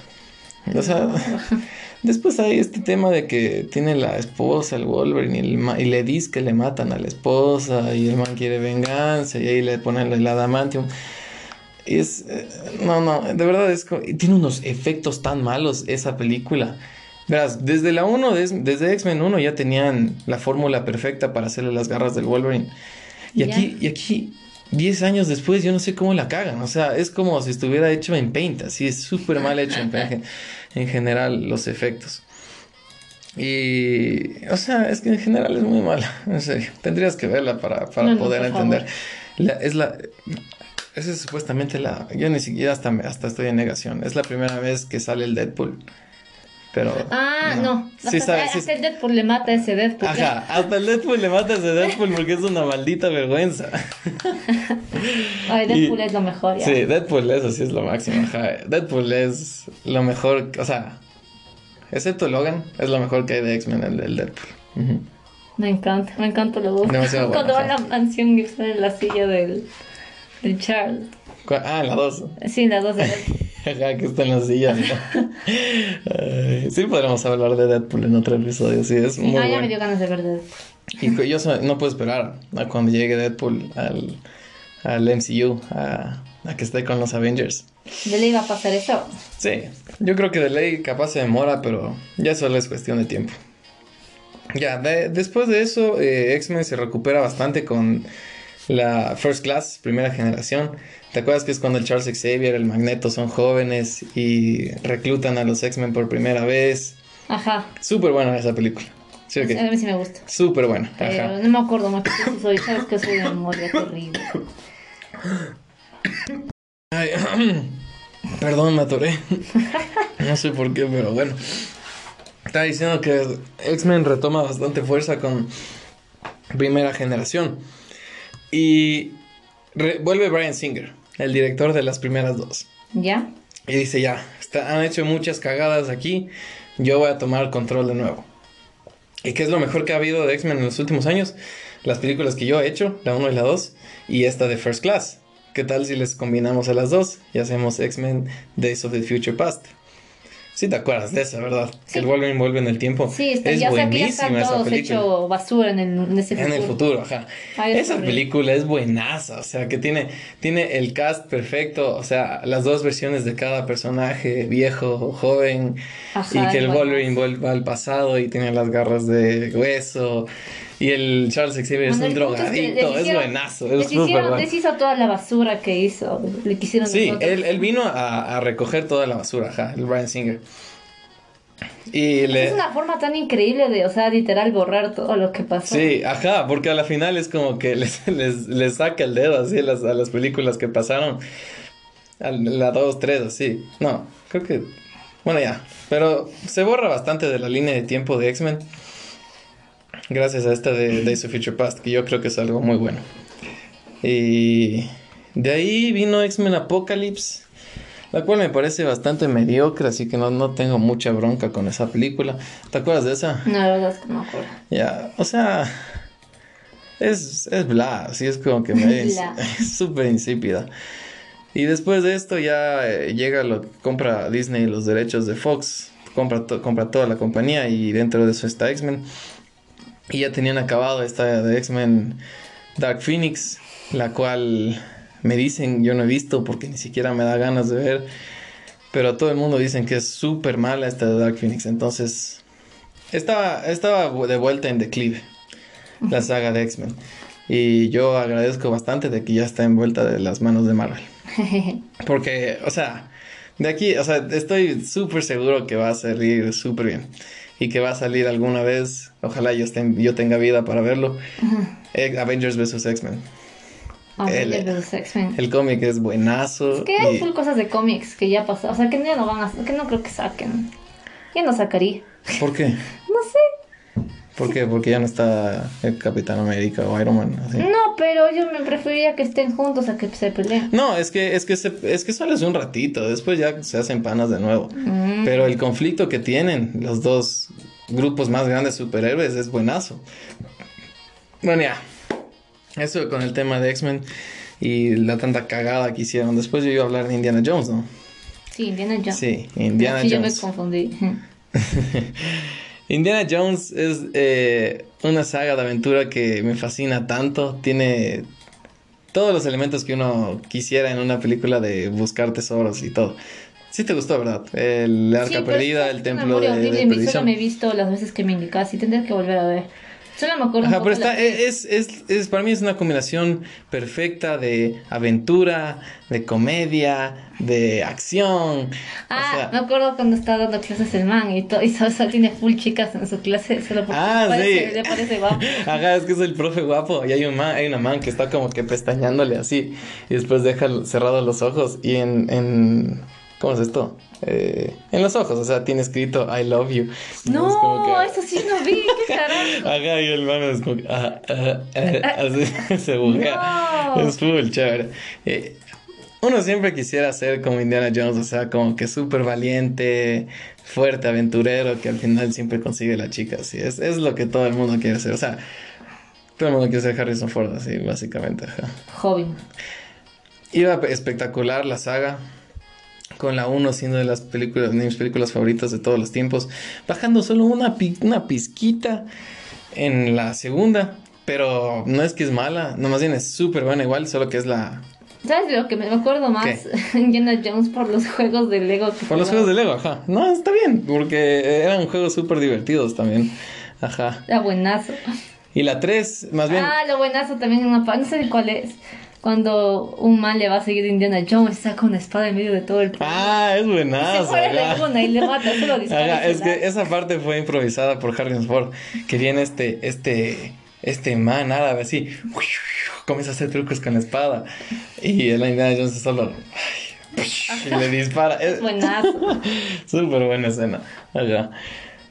O sea, después hay este tema de que tiene la esposa, el Wolverine, y, y, le dice que le matan a la esposa y el man quiere venganza y ahí le ponen el adamantium es eh, no no de verdad es tiene unos efectos tan malos esa película. Verás desde la 1 desde X-Men 1 ya tenían la fórmula perfecta para hacerle las garras del Wolverine. Y aquí y aquí 10 años después yo no sé cómo la cagan. O sea es como si estuviera hecho en Paint así es súper mal hecho en, en general los efectos. Y o sea es que en general es muy mala en serio. Tendrías que verla para, para poder entender. La, es la Esa es supuestamente la. Yo ni siquiera hasta, hasta estoy en negación. Es la primera vez que sale el Deadpool. Pero. Ah, no. Sí, hasta, hasta el Deadpool le mata a ese Deadpool. Ajá, hasta el Deadpool le mata a ese Deadpool porque es una maldita vergüenza. Ay, Deadpool es lo mejor, ya. Sí, Deadpool, eso sí es lo máximo. Ajá. Deadpool es lo mejor. O sea, excepto Logan, es lo mejor que hay de X-Men, el, el, Deadpool. Me encanta, me encanta lo Demasiado Cuando va a la mansión y está en la silla del, del Charles. Ah, en la 2. Sí, en la 2 de Ajá, que está en la silla. sí, podríamos hablar de Deadpool en otro episodio. Sí, es muy Ah, ya me dio ganas de ver Deadpool. Y yo no puedo esperar a cuando llegue Deadpool al, al MCU, a, a que esté con los Avengers. ¿De ley va a pasar eso? Sí, yo creo que de ley capaz se demora, pero ya solo es cuestión de tiempo. Ya, después de eso, eh, X-Men se recupera bastante con la First Class, primera generación. ¿Te acuerdas que es cuando el Charles Xavier, el Magneto son jóvenes y reclutan a los X-Men por primera vez? Ajá. Súper buena esa película. ¿Sí, okay? A mí sí me gusta. Súper buena. Pero no me acuerdo más que soy. Sabes que soy de memoria terrible. Ay, perdón, me atoré. No sé por qué, pero bueno. Estaba diciendo que X-Men retoma bastante fuerza con primera generación. Y vuelve Brian Singer, el director de las primeras dos. ¿Ya? Y dice, ya, han hecho muchas cagadas aquí, yo voy a tomar control de nuevo. ¿Y qué es lo mejor que ha habido de X-Men en los últimos años? Las películas que yo he hecho, la 1 y la 2, y esta de First Class. ¿Qué tal si les combinamos a las dos y hacemos X-Men Days of the Future Past? Sí te acuerdas de esa, ¿verdad? Que el Wolverine vuelve en el tiempo. Sí, está, es ya, buenísima esa película. hecho basura en, el, en ese futuro. En el futuro, ajá. esa película es buenaza, o sea, que tiene, tiene el cast perfecto, o sea, las dos versiones de cada personaje, viejo, joven, y que el Wolverine vuelva al pasado y tiene las garras de hueso. Y el Charles Xavier es un drogadicto, es, buenazo, es súper bueno. hizo toda la basura que hizo, le quisieron Sí, él, él, vino a, a, recoger toda la basura, ajá, el Brian Singer. Y le... Es una forma tan increíble de, o sea, literal borrar todo lo que pasó. Sí, ajá, porque a la final es como que les, les, les saca el dedo así a las, a las películas que pasaron. A la 2, 3, así. No, creo que... Bueno, ya. Pero se borra bastante de la línea de tiempo de X-Men. Gracias a esta de Days of Future Past, que yo creo que es algo muy bueno. Y de ahí vino X-Men Apocalypse, la cual me parece bastante mediocre, así que no, no tengo mucha bronca con esa película. ¿Te acuerdas de esa? No, la verdad es que no me acuerdo. Ya, o sea, es, es bla, así es como que me es súper insípida. Y después de esto ya eh, llega lo compra Disney los derechos de Fox, compra, compra toda la compañía y dentro de eso está X-Men. Y ya tenían acabado esta de X-Men Dark Phoenix, la cual me dicen, yo no he visto porque ni siquiera me da ganas de ver, pero todo el mundo dicen que es súper mala esta de Dark Phoenix, entonces estaba, estaba de vuelta en declive la saga de X-Men. Y yo agradezco bastante de que ya está envuelta de las manos de Marvel. Porque, o sea, de aquí, o sea, estoy súper seguro que va a salir súper bien y que va a salir alguna vez, ojalá yo, yo tenga vida para verlo, eh, Avengers vs. X-Men. Avengers vs. X-Men. El cómic es buenazo. Es que hay full cosas de cómics que ya pasó, o sea, que ya no van a, que no creo que saquen. Ya no sacaría. ¿Por qué? ¿Por qué? Porque ya no está el Capitán América o Iron Man. No, pero yo me preferiría que estén juntos a que se peleen. No, es que es que es que solo es un ratito, después ya se hacen panas de nuevo. Mm. Pero el conflicto que tienen los dos grupos más grandes de superhéroes es buenazo. Bueno, ya. Eso con el tema de X-Men y la tanta cagada que hicieron. Después yo iba a hablar de Indiana Jones, ¿no? Sí, Indiana Jones. Sí, Indiana sí, Jones. yo me confundí. Indiana Jones es eh, una saga de aventura que me fascina tanto. Tiene todos los elementos que uno quisiera en una película de buscar tesoros y todo. Sí te gustó, ¿verdad? El arca perdida, el templo de, de perdición. Solo me he visto las veces que me indicas y tendré que volver a ver. Solo me acuerdo. Ajá, pero está, es, es, es, para mí es una combinación perfecta de aventura, de comedia, de acción. Ah, me acuerdo cuando estaba dando clases el man y, todo, y solo, tiene full chicas en su clase solo porque ah, sí. le parece guapo. Ajá, es que es el profe guapo y hay un man, hay una man que está como que pestañándole así y después deja cerrados los ojos y en, en ¿cómo es esto? Eh, en los ojos, o sea, tiene escrito I love you. No, eso sí no vi, qué carajo. Ajá, y el man es como que, ah, ah, ah, así se buguea. Es full chévere. Eh, uno siempre quisiera ser como Indiana Jones, o sea, como que súper valiente, fuerte, aventurero, que al final siempre consigue la chica, así. Es, es lo que todo el mundo quiere ser, o sea, todo el mundo quiere ser Harrison Ford, así, básicamente. Ajá. Joven. Iba espectacular la saga con la 1 siendo de las películas, mis películas favoritas de todos los tiempos, bajando solo una, una pizquita en la segunda, pero no es que es mala, no más bien es súper buena igual, solo que es la... ¿Sabes lo que me acuerdo más? Indiana Jones por los juegos de Lego. por los juegos de Lego, ajá. No, está bien, porque eran juegos súper divertidos también. Ajá. Era buenazo. Y la 3, más bien... Ah, lo buenazo también en una... No sé cuál es cuando un man le va a seguir a Indiana Jones, saca una espada en medio de todo el Ah, es buenazo. Se y le mata, lo dispara. es que esa parte fue improvisada por Harrison Ford, que viene este, este, este man árabe así, comienza a hacer trucos con la espada, y el Indiana Jones solo... y le dispara. Es buenazo. Súper buena escena. Ajá.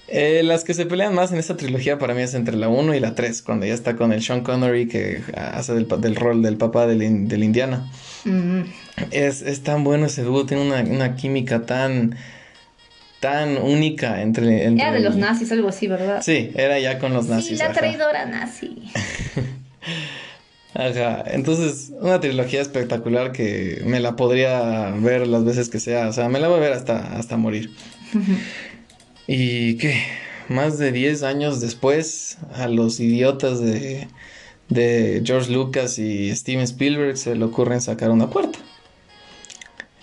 Eh, las que se pelean más en esta trilogía para mí es entre la 1 y la 3, cuando ya está con el Sean Connery que hace del, del rol del papá del, del Indiana. es, es, tan bueno ese dúo, tiene una, una química tan tan única entre, Era de los nazis, algo así, ¿verdad? Sí, era ya con los nazis. Sí, la traidora nazi. Ajá, entonces una trilogía espectacular que me la podría ver las veces que sea, o sea, me la voy a ver hasta, hasta morir. Y qué, más de 10 años después, a los idiotas de, de George Lucas y Steven Spielberg se le ocurren sacar una cuarta.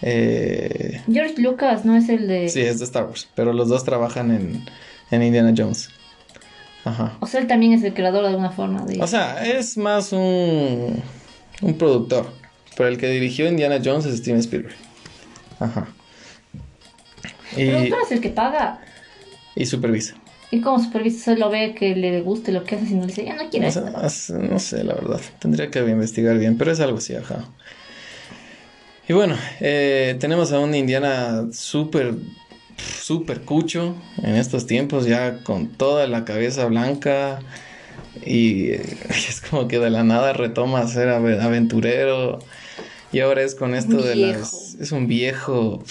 Eh, George Lucas no es el de... Sí, es de Star Wars, pero los dos trabajan en, en Indiana Jones. Ajá. O sea, él también es el creador de alguna forma. De... O sea, es más un, un productor, pero el que dirigió Indiana Jones es Steven Spielberg. Ajá. Y... El productor es el que paga. Y supervisa. ¿Y cómo supervisa? Solo ve que le guste lo que hace, si no le dice, ya no quiero no no sé, la verdad. Tendría que investigar bien, pero es algo así, ajá. Y bueno, eh, tenemos a un Indiana súper, súper cucho en estos tiempos, ya con toda la cabeza blanca. Y es como que de la nada retoma a ser aventurero. Y ahora es con esto de las. Es un viejo.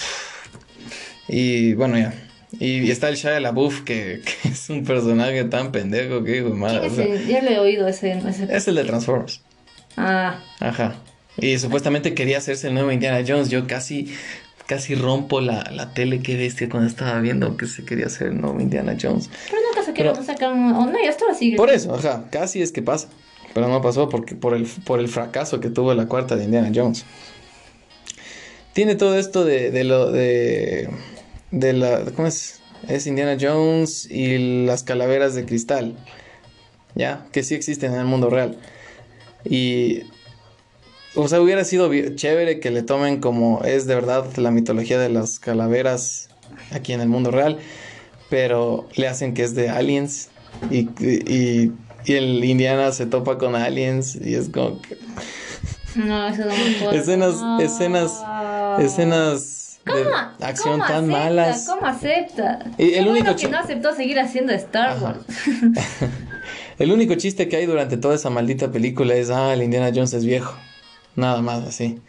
Y bueno, ya. Y, está el Shia LaBeouf, que, que es un personaje tan pendejo que hijo madre. Ya lo he oído ese, Es el de Transformers. Ah. Ajá. Y supuestamente quería hacerse el nuevo Indiana Jones. Yo casi, casi rompo la, la tele que bestia cuando estaba viendo que se quería hacer el nuevo Indiana Jones. Pero nunca se quedó sacar un... Oh, no, ya estaba así. Por eso, ajá. Casi es que pasa. Pero no pasó porque por el, por el fracaso que tuvo la cuarta de Indiana Jones. Tiene todo esto de, de lo de de la... ¿Cómo es? Es Indiana Jones y las calaveras de cristal. ¿Ya? Que sí existen en el mundo real. Y... O sea, hubiera sido chévere que le tomen como es de verdad la mitología de las calaveras aquí en el mundo real. Pero le hacen que es de aliens. Y, y, y el Indiana se topa con aliens. Y es como que... No, eso no me Escenas, escenas, escenas ¿Cómo, acción tan malas. ¿Cómo acepta? Y el único que no aceptó seguir haciendo Star Wars. el único chiste que hay durante toda esa maldita película es, ah, el Indiana Jones es viejo. Nada más así.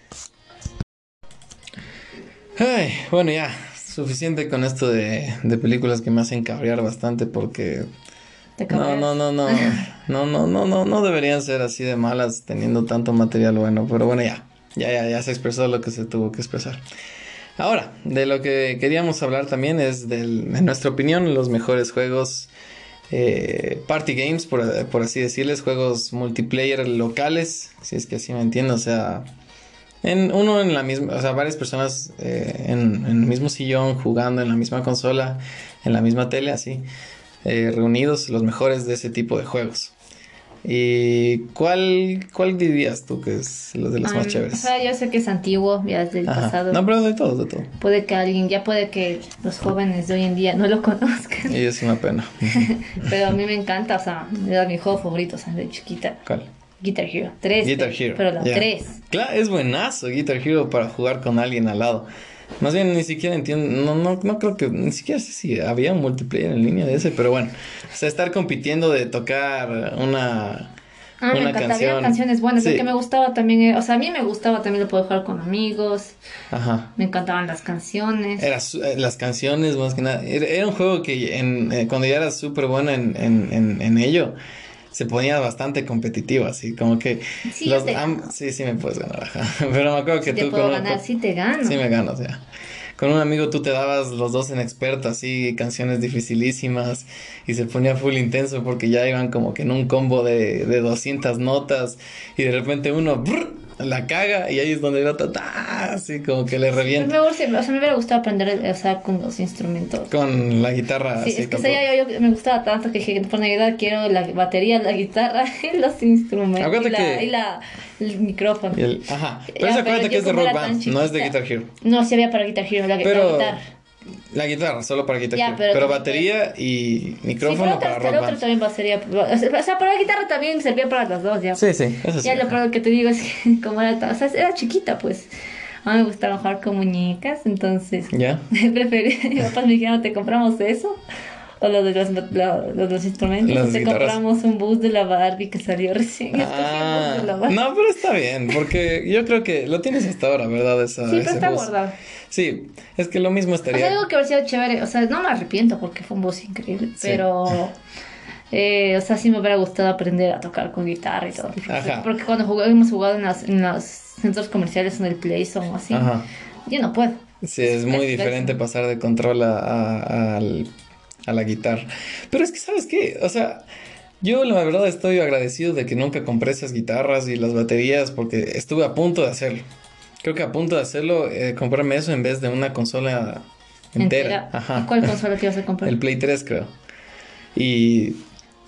Ay, bueno, ya. Suficiente con esto de, de películas que me hacen cabrear bastante porque... No, no, no, no, no, no, no, no, no deberían ser así de malas teniendo tanto material bueno, pero bueno, ya, ya, ya, ya se expresó lo que se tuvo que expresar. Ahora, de lo que queríamos hablar también es del, en nuestra opinión, los mejores juegos eh, party games, por, así decirles, juegos multiplayer locales, si es que así me entiendo, o sea, en uno en la misma, o sea, varias personas eh, en, el mismo sillón jugando en la misma consola, en la misma tele, así. eh, reunidos los mejores de ese tipo de juegos. ¿Y cuál, cuál dirías tú que es lo de las más chéveres? O sea, yo sé que es antiguo, ya es del pasado. No, pero de todo, de todo. Puede que alguien, ya puede que los jóvenes de hoy en día no lo conozcan. Y es una pena. pero a mí me encanta, o sea, era mi juego favorito, o sea, de chiquita. ¿Cuál? Guitar Hero 3. Guitar Hero. Pero la 3. Claro, es buenazo Guitar Hero para jugar con alguien al lado. Más bien ni siquiera entiendo, no, no, no creo que, ni siquiera sé si había un multiplayer en línea de ese, pero bueno, o sea, estar compitiendo de tocar una... Ah, me había canciones buenas, lo que me gustaba también, eh, o sea, a mí me gustaba también lo poder jugar con amigos, Ajá. me encantaban las canciones. Era, eh, las canciones más que nada, era, un juego que en, eh, cuando ya eras súper bueno en, en, en, en ello, se ponía bastante competitivo, así como que... Sí, los, sí, sí me puedes ganar, Pero me acuerdo que tú... Te puedo ganar, sí te gano. Sí me ganas, ya. Con un amigo tú te dabas los dos en experto, así, canciones dificilísimas, y se ponía full intenso porque ya iban como que en un combo de, de 200 notas, y de repente uno la caga y ahí es donde nota así como que le revienta. Me, o sea, me hubiera gustado aprender o sea, con los instrumentos. Con la guitarra. Sí, es que yo, yo, me gustaba tanto que dije, por Navidad quiero la batería, la guitarra y los instrumentos. y, la, y la, el micrófono. el, ajá. Pero ya, acuérdate que es de Rock Band, no es de Guitar Hero. No, sí había para Guitar Hero, la, pero, la guitarra. La guitarra, solo para guitarra. pero, batería y micrófono para rock band. también batería. O sea, para la guitarra también servía para las dos, ya. Sí, sí, eso sí. Ya lo que te digo es que como era, o sea, era chiquita, pues. A mí me gustaba jugar con muñecas, entonces. Ya. Preferí, mis papás me dijeron, ¿te compramos eso? O lo de los, lo, los instrumentos. Te compramos un bus de la Barbie que salió recién. Ah, no, pero está bien, porque yo creo que lo tienes hasta ahora, ¿verdad? Esa, sí, pero está guardado. Sí, es que lo mismo estaría. O sea, algo que hubiera sido chévere, o sea, no me arrepiento porque fue un bus increíble, pero. Eh, o sea, sí me hubiera gustado aprender a tocar con guitarra y todo. Ajá. Porque cuando hemos jugado en, las, en los centros comerciales, en el Playzone o así, Ajá. yo no puedo. Sí, es muy diferente pasar de control a, a, a, la guitarra. Pero es que, ¿sabes qué? O sea, yo la verdad estoy agradecido de que nunca compré esas guitarras y las baterías porque estuve a punto de hacerlo. Creo que a punto de hacerlo, eh, comprarme eso en vez de una consola entera. Ajá. ¿Cuál consola te ibas a comprar? El Play 3, creo. Y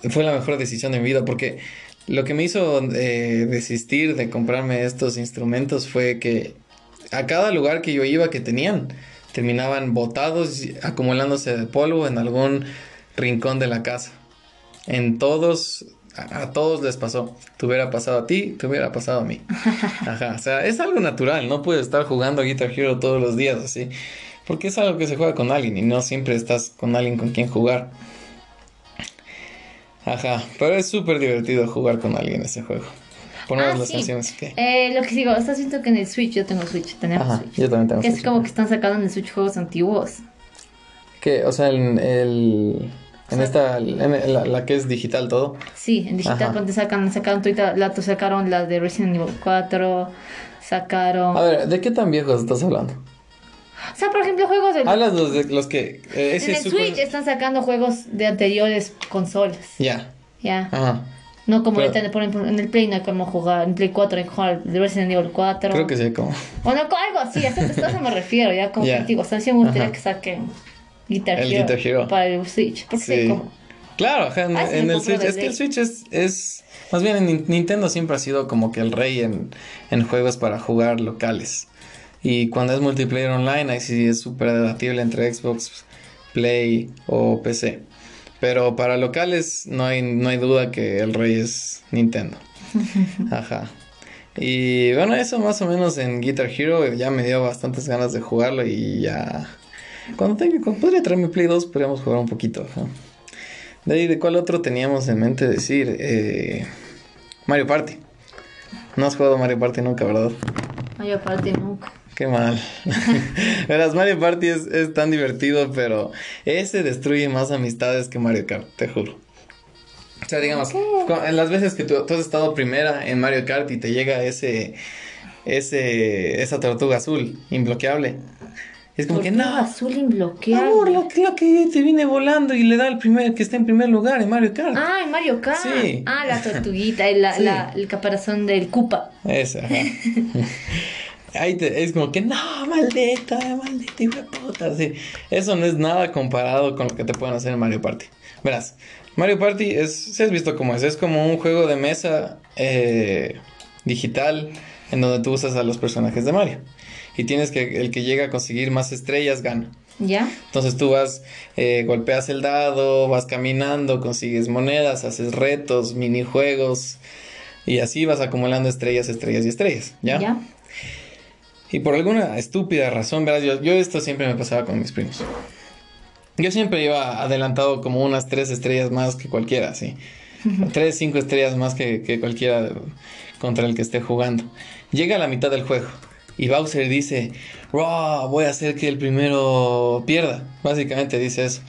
fue la mejor decisión de mi vida porque lo que me hizo eh, desistir de comprarme estos instrumentos fue que a cada lugar que yo iba que tenían, terminaban botados, acumulándose de polvo en algún rincón de la casa. En todos a, todos les pasó. Te hubiera pasado a ti, te hubiera pasado a mí. Ajá, o sea, es algo natural, no puedes estar jugando a Guitar Hero todos los días así. Porque es algo que se juega con alguien y no siempre estás con alguien con quien jugar. Ajá, pero es súper divertido jugar con alguien ese juego. Ah, las canciones. Eh, lo que digo, estás viendo que en el Switch, yo tengo Switch, tenemos Ajá, Switch. Yo también tengo que Es como que están sacando en el Switch juegos antiguos. ¿Qué? O sea, el... el en esta, en la, la, que es digital todo. Sí, en digital cuando sacan, sacaron la, sacaron la de Resident Evil 4, sacaron... A ver, ¿de qué tan viejos estás hablando? O sea, por ejemplo, juegos de... Hablas los, de, los que... Eh, en el Switch están sacando juegos de anteriores consolas. Ya. Ya. Ajá. No como ahorita, por ejemplo, en el Play no hay como jugar, en Play 4 hay que jugar de Resident Evil 4. Creo que sí, como... O no, algo así, a eso me refiero, ya como yeah. contigo. O sea, sí me gustaría que saquen Guitar el Hero, Guitar Hero para el Switch. Porque sí. como... Claro, en, ah, el Switch. Es que el Switch es, es. Más bien, en Nintendo siempre ha sido como que el rey en, en juegos para jugar locales. Y cuando es multiplayer online, ahí sí es súper debatible entre Xbox, Play o PC. Pero para locales no hay, no hay duda que el rey es Nintendo. Ajá. Y bueno, eso más o menos en Guitar Hero ya me dio bastantes ganas de jugarlo y ya... Cuando tenga, cuando podría traer mi Play 2, podríamos jugar un poquito. De ahí, ¿de cuál otro teníamos en mente decir? Eh, Mario Party. No has jugado Mario Party nunca, ¿verdad? Mario Party nunca. Qué mal. Verás, Mario Party es, tan divertido, pero ese destruye más amistades que Mario Kart, te juro. O sea, digamos, en las veces que tú, tú, has estado primera en Mario Kart y te llega ese, ese, esa tortuga azul, imbloqueable. Es como que no. azul imbloqueable. Amor, lo, lo, que te viene volando y le da el primer, que está en primer lugar en Mario Kart. Ah, en Mario Kart. Sí. Ah, la tortuguita, el, la, el caparazón del Koopa. Ese, ajá. ahí te, es como que no, maldita, maldita hijo de puta. Sí, eso no es nada comparado con lo que te pueden hacer en Mario Party. Verás, Mario Party es, si has visto cómo es, es como un juego de mesa eh, digital en donde tú usas a los personajes de Mario. Y tienes que, el que llega a conseguir más estrellas gana. ¿Ya? Entonces tú vas, eh, golpeas el dado, vas caminando, consigues monedas, haces retos, minijuegos y así vas acumulando estrellas, estrellas y estrellas, ¿ya? ¿Ya? Y por alguna estúpida razón, verás, yo, yo esto siempre me pasaba con mis primos. Yo siempre iba adelantado como unas tres estrellas más que cualquiera, sí. tres, cinco estrellas más que, que cualquiera contra el que esté jugando. Llega a la mitad del juego y Bowser dice, voy a hacer que el primero pierda. Básicamente dice eso.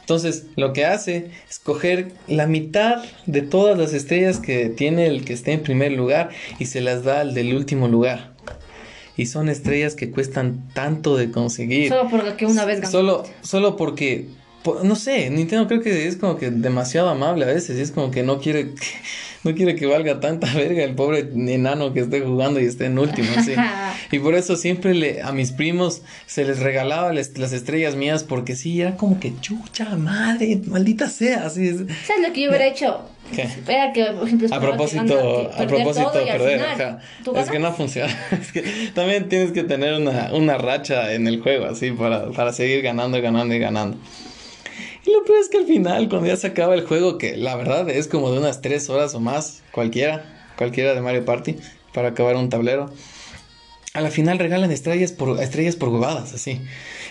Entonces, lo que hace es coger la mitad de todas las estrellas que tiene el que esté en primer lugar y se las da al del último lugar. Y son estrellas que cuestan tanto de conseguir. Solo porque una vez ganó. Solo, solo porque no sé, Nintendo creo que es como que demasiado amable a veces y es como que no quiere no quiere que valga tanta verga el pobre enano que esté jugando y esté en último, sí. y por eso siempre le a mis primos se les regalaba las estrellas mías porque sí, era como que chucha madre, maldita sea, así es. ¿Sabes lo que yo hubiera hecho? ¿Qué? Espera que, por ejemplo, a propósito, a propósito perder, ajá. Es que no funciona. Es que también tienes que tener una, una racha en el juego así para, para seguir ganando y ganando y ganando. Y lo peor es que al final, cuando ya se acaba el juego, que la verdad es como de unas 3 horas o más, cualquiera, cualquiera de Mario Party, para acabar un tablero. A la final regalan estrellas por, estrellas por huevadas, así.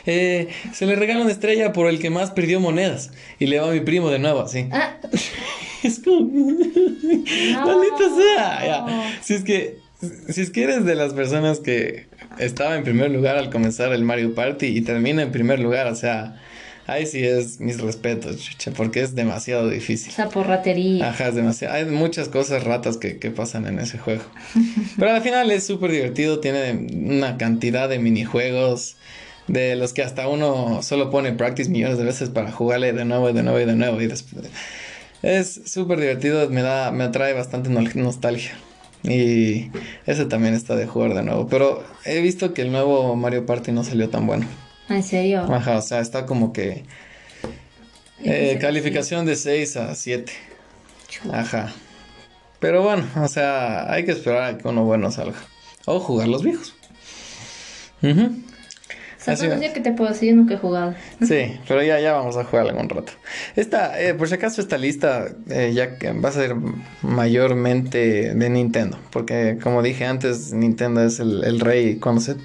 Eh, se le regala una estrella por el que más perdió monedas. Y le va a mi primo de nuevo, así. Ah. es como. Maldita sea. Ya. Si es que. Si es que eres de las personas que estaba en primer lugar al comenzar el Mario Party y termina en primer lugar, o sea, Ahí sí es mis respetos, chucha, porque es demasiado difícil. Esa porratería. Ajá, es demasiado. Hay muchas cosas ratas que, que pasan en ese juego. Pero al final es súper divertido, tiene una cantidad de minijuegos de los que hasta uno solo pone practice millones de veces para jugarle de nuevo y de nuevo y de nuevo y después. Es súper divertido, me da, me atrae bastante nostalgia. Y ese también está de jugar de nuevo. Pero he visto que el nuevo Mario Party no salió tan bueno. ¿En serio? Ajá, o sea, está como que... Eh, calificación de 6 a 7. Ajá. Pero bueno, o sea, hay que esperar a que uno bueno salga. O jugar los viejos. Uh Así que te puedo decir, nunca he jugado. Sí, pero ya, ya vamos a jugar algún rato. Esta, eh, por si acaso, esta lista eh, ya va a ser mayormente de Nintendo. Porque, como dije antes, Nintendo es el, el rey cuando se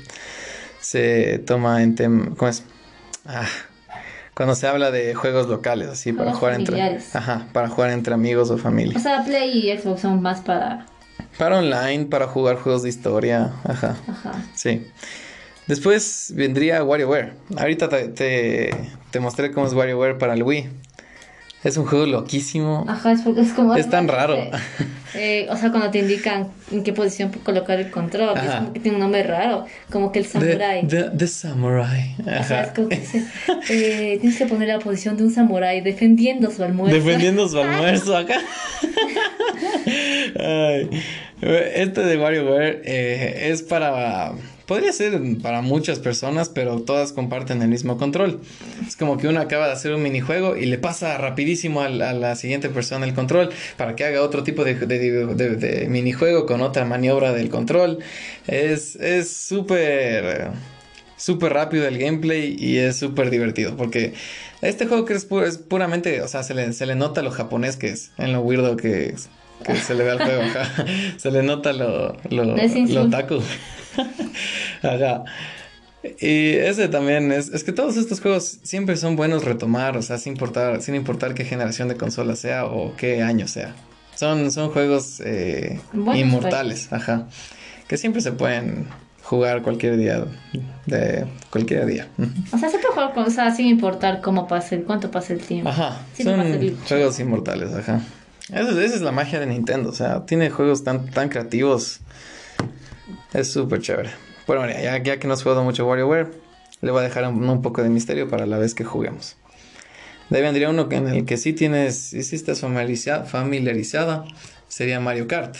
se toma en tema, ¿cómo es? Ah, cuando se habla de juegos locales, así para jugar entre, ajá, para jugar entre amigos o familia. O sea, Play y Xbox son más para para online, para jugar juegos de historia, ajá. Ajá. Sí. Después vendría WarioWare. Ahorita te, te, te mostré cómo es WarioWare para el Wii. Es un juego loquísimo. Ajá, es, es como... Es tan raro. Eh, o sea, cuando te indican en qué posición colocar el control, es como que tiene un nombre raro, como que el samurai. The, the, samurai. Ajá. O sea, es como que eh, tienes que poner la posición de un samurai defendiendo su almuerzo. Defendiendo su almuerzo acá. Ay. Este de WarioWare eh, es para Podría ser para muchas personas, pero todas comparten el mismo control. Es como que uno acaba de hacer un minijuego y le pasa rapidísimo a la, siguiente persona el control para que haga otro tipo de, minijuego con otra maniobra del control. Es súper... súper rápido el gameplay y es súper divertido porque este juego que es, puramente, o sea, se le, se le nota lo japonés que es, en lo weirdo que es que se le ve al juego se le nota lo, lo, lo taco. Ajá. Y ese también es, es que todos estos juegos siempre son buenos retomar, o sea, sin importar, sin importar qué generación de consola sea o qué año sea. Son, son juegos eh, inmortales, ajá. Que siempre se pueden jugar cualquier día de cualquier día. O sea, se puede jugar con, o sea, sin importar cómo pase, cuánto pase el tiempo. Ajá. son juegos inmortales, ajá. Esa, esa es la magia de Nintendo, o sea, tiene juegos tan, tan creativos es súper chévere. Bueno, ya, ya que no has jugado mucho WarioWare, le voy a dejar un, poco de misterio para la vez que juguemos. De ahí vendría uno en el que sí tienes, sí estás familiarizada, sería Mario Kart.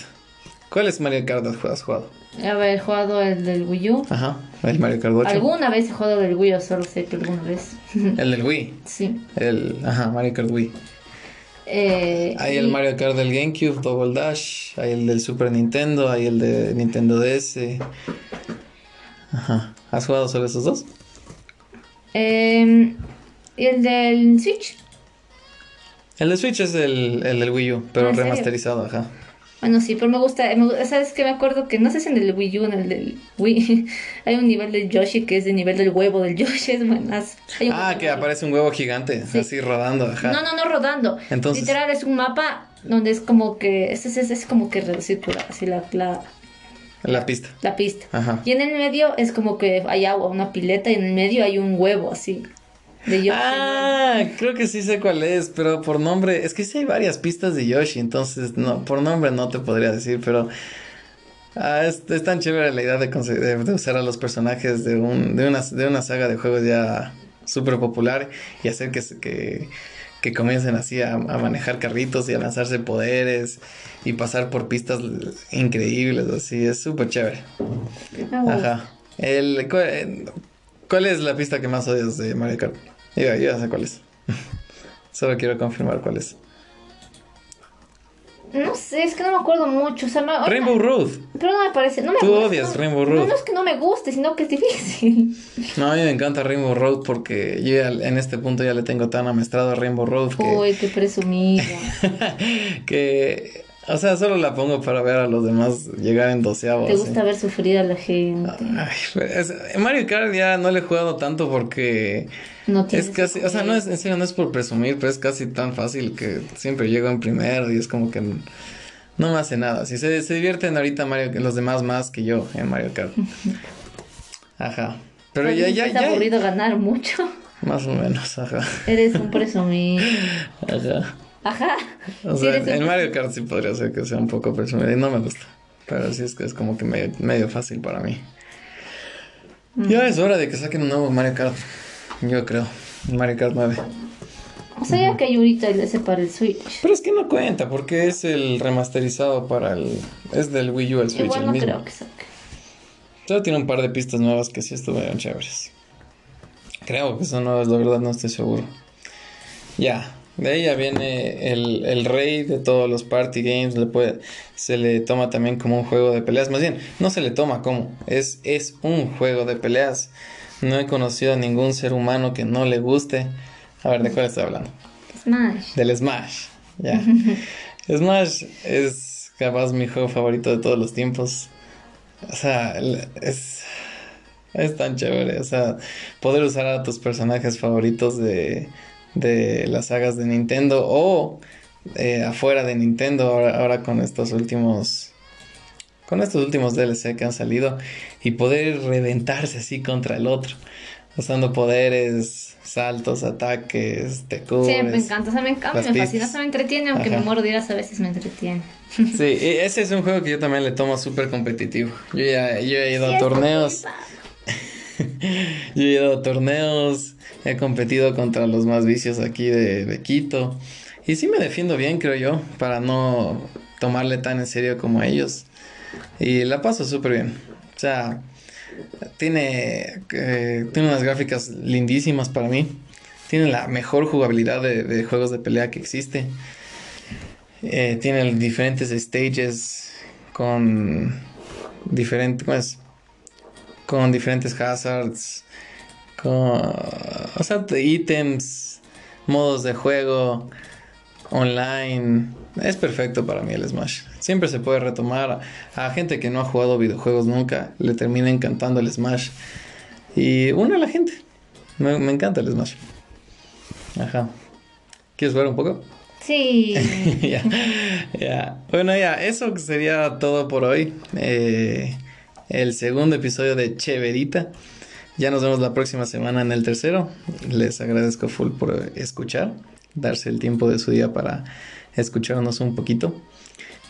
¿Cuáles Mario Kart has jugado? A ver, he jugado el del Wii U. Ajá, el Mario Kart 8. Alguna vez he jugado del Wii, o solo sé que alguna vez. ¿El del Wii? Sí. El, ajá, Mario Kart Wii. Eh, hay el Mario Kart del GameCube, Double Dash, hay el del Super Nintendo, hay el de Nintendo DS. Ajá. ¿Has jugado solo esos dos? Eh, ¿Y el del Switch? El de Switch es el, el del Wii U, pero ah, remasterizado, ajá. Bueno, sí, pero me gusta, ¿sabes qué? Me acuerdo que, no sé si en el Wii U, en el del Wii, hay un nivel del Yoshi que es el nivel del huevo del Yoshi, es buenas. Ah, que aparece un huevo gigante, así rodando, ajá. No, no, no rodando. Entonces... Literal, es un mapa donde es como que, es, es, es como que circular, así la, la... La pista. La pista. Ajá. Y en el medio es como que hay agua, una pileta, y en el medio hay un huevo, así. De Yoshi. Ah, creo que sí sé cuál es, pero por nombre, es que sí hay varias pistas de Yoshi, entonces no, por nombre no te podría decir, pero ah, es, tan chévere la idea de, de, usar a los personajes de, un, de, una, de una saga de juegos ya súper popular y hacer que, que, que comiencen así a, a, manejar carritos y a lanzarse poderes y pasar por pistas increíbles, así, es súper chévere. Ah, Ajá. El, ¿Cuál es la pista que más odias de Mario Kart? Yo, yo ya sé cuál es. Solo quiero confirmar cuál es. No sé, es que no me acuerdo mucho. O sea, Rainbow Road. Pero no me parece. No me Tú odias Rainbow Road. No, es que no me guste, sino que es difícil. No, a mí me encanta Rainbow Road porque yo en este punto ya le tengo tan amestrado a Rainbow Road. Que... Uy, qué presumido. que o sea, solo la pongo para ver a los demás llegar en doceavos. ¿Te gusta ver sufrir a la gente? Ay, pues, Mario Kart ya no le he jugado tanto porque no es casi, o sea, no es, en serio, no es por presumir, pero es casi tan fácil que siempre llego en primero y es como que no me hace nada. Si se, se divierten ahorita Mario, los demás más que yo en Mario Kart. Ajá. Pero ya, ya, ya. aburrido ganar mucho? Más o menos, ajá. Eres un presumido. Ajá. Ajá. O sea, en Mario Kart sí podría ser que sea un poco presumido y no me gusta. Pero sí es que es como que medio, fácil para mí. Ya es hora de que saquen un nuevo Mario Kart. Yo creo. Mario Kart 9. O sea, ya que hay ahorita el ese para el Switch. Pero es que no cuenta, porque es el remasterizado para el. Es del Wii U el Switch. Igual no creo que saque. Solo tiene un par de pistas nuevas que sí estuvieron chéveres. Creo que son nuevas, la verdad no estoy seguro. Ya, de ella viene el, el, rey de todos los party games, le puede, se le toma también como un juego de peleas, más bien, no se le toma como, es, es un juego de peleas. No he conocido a ningún ser humano que no le guste. A ver, ¿de cuál estoy hablando? Smash. Del Smash, ya. Smash es capaz mi juego favorito de todos los tiempos. O sea, es, es tan chévere. O sea, poder usar a tus personajes favoritos de de las sagas de Nintendo o eh, afuera de Nintendo ahora, con estos últimos con estos últimos DLC que han salido y poder reventarse así contra el otro usando poderes saltos ataques te cubres sí me encanta o sea me encanta me fascina se me entretiene aunque me muero a veces me entretiene. Sí ese es un juego que yo también le tomo súper competitivo. Yo ya yo he ido a torneos yo he ido a torneos He competido contra los más vicios aquí de, Quito. Y sí me defiendo bien, creo yo, para no tomarle tan en serio como ellos. Y la paso súper bien. O sea, tiene, eh, tiene unas gráficas lindísimas para mí. Tiene la mejor jugabilidad de, juegos de pelea que existe. Eh, tiene diferentes stages con diferentes, con diferentes hazards con, o sea, ítems, modos de juego, online. Es perfecto para mí el Smash. Siempre se puede retomar. A gente que no ha jugado videojuegos nunca, le termina encantando el Smash. Y une a la gente. Me, encanta el Smash. Ajá. ¿Quieres jugar un poco? Sí. ya, Bueno, ya, eso sería todo por hoy. Eh, el segundo episodio de Cheverita. Ya nos vemos la próxima semana en el tercero. Les agradezco full por escuchar, darse el tiempo de su día para escucharnos un poquito.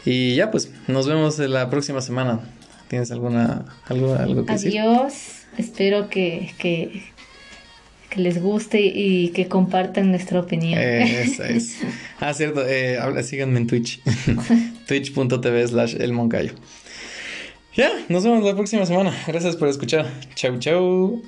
Y ya pues, nos vemos la próxima semana. ¿Tienes alguna algo, algo que decir? Adiós. Espero que, que, les guste y que compartan nuestra opinión. Eso es. Ah, cierto. Eh, síganme en Twitch. twitch.tv slash el moncayo. Ya, nos vemos la próxima semana. Gracias por escuchar. Chau, chau.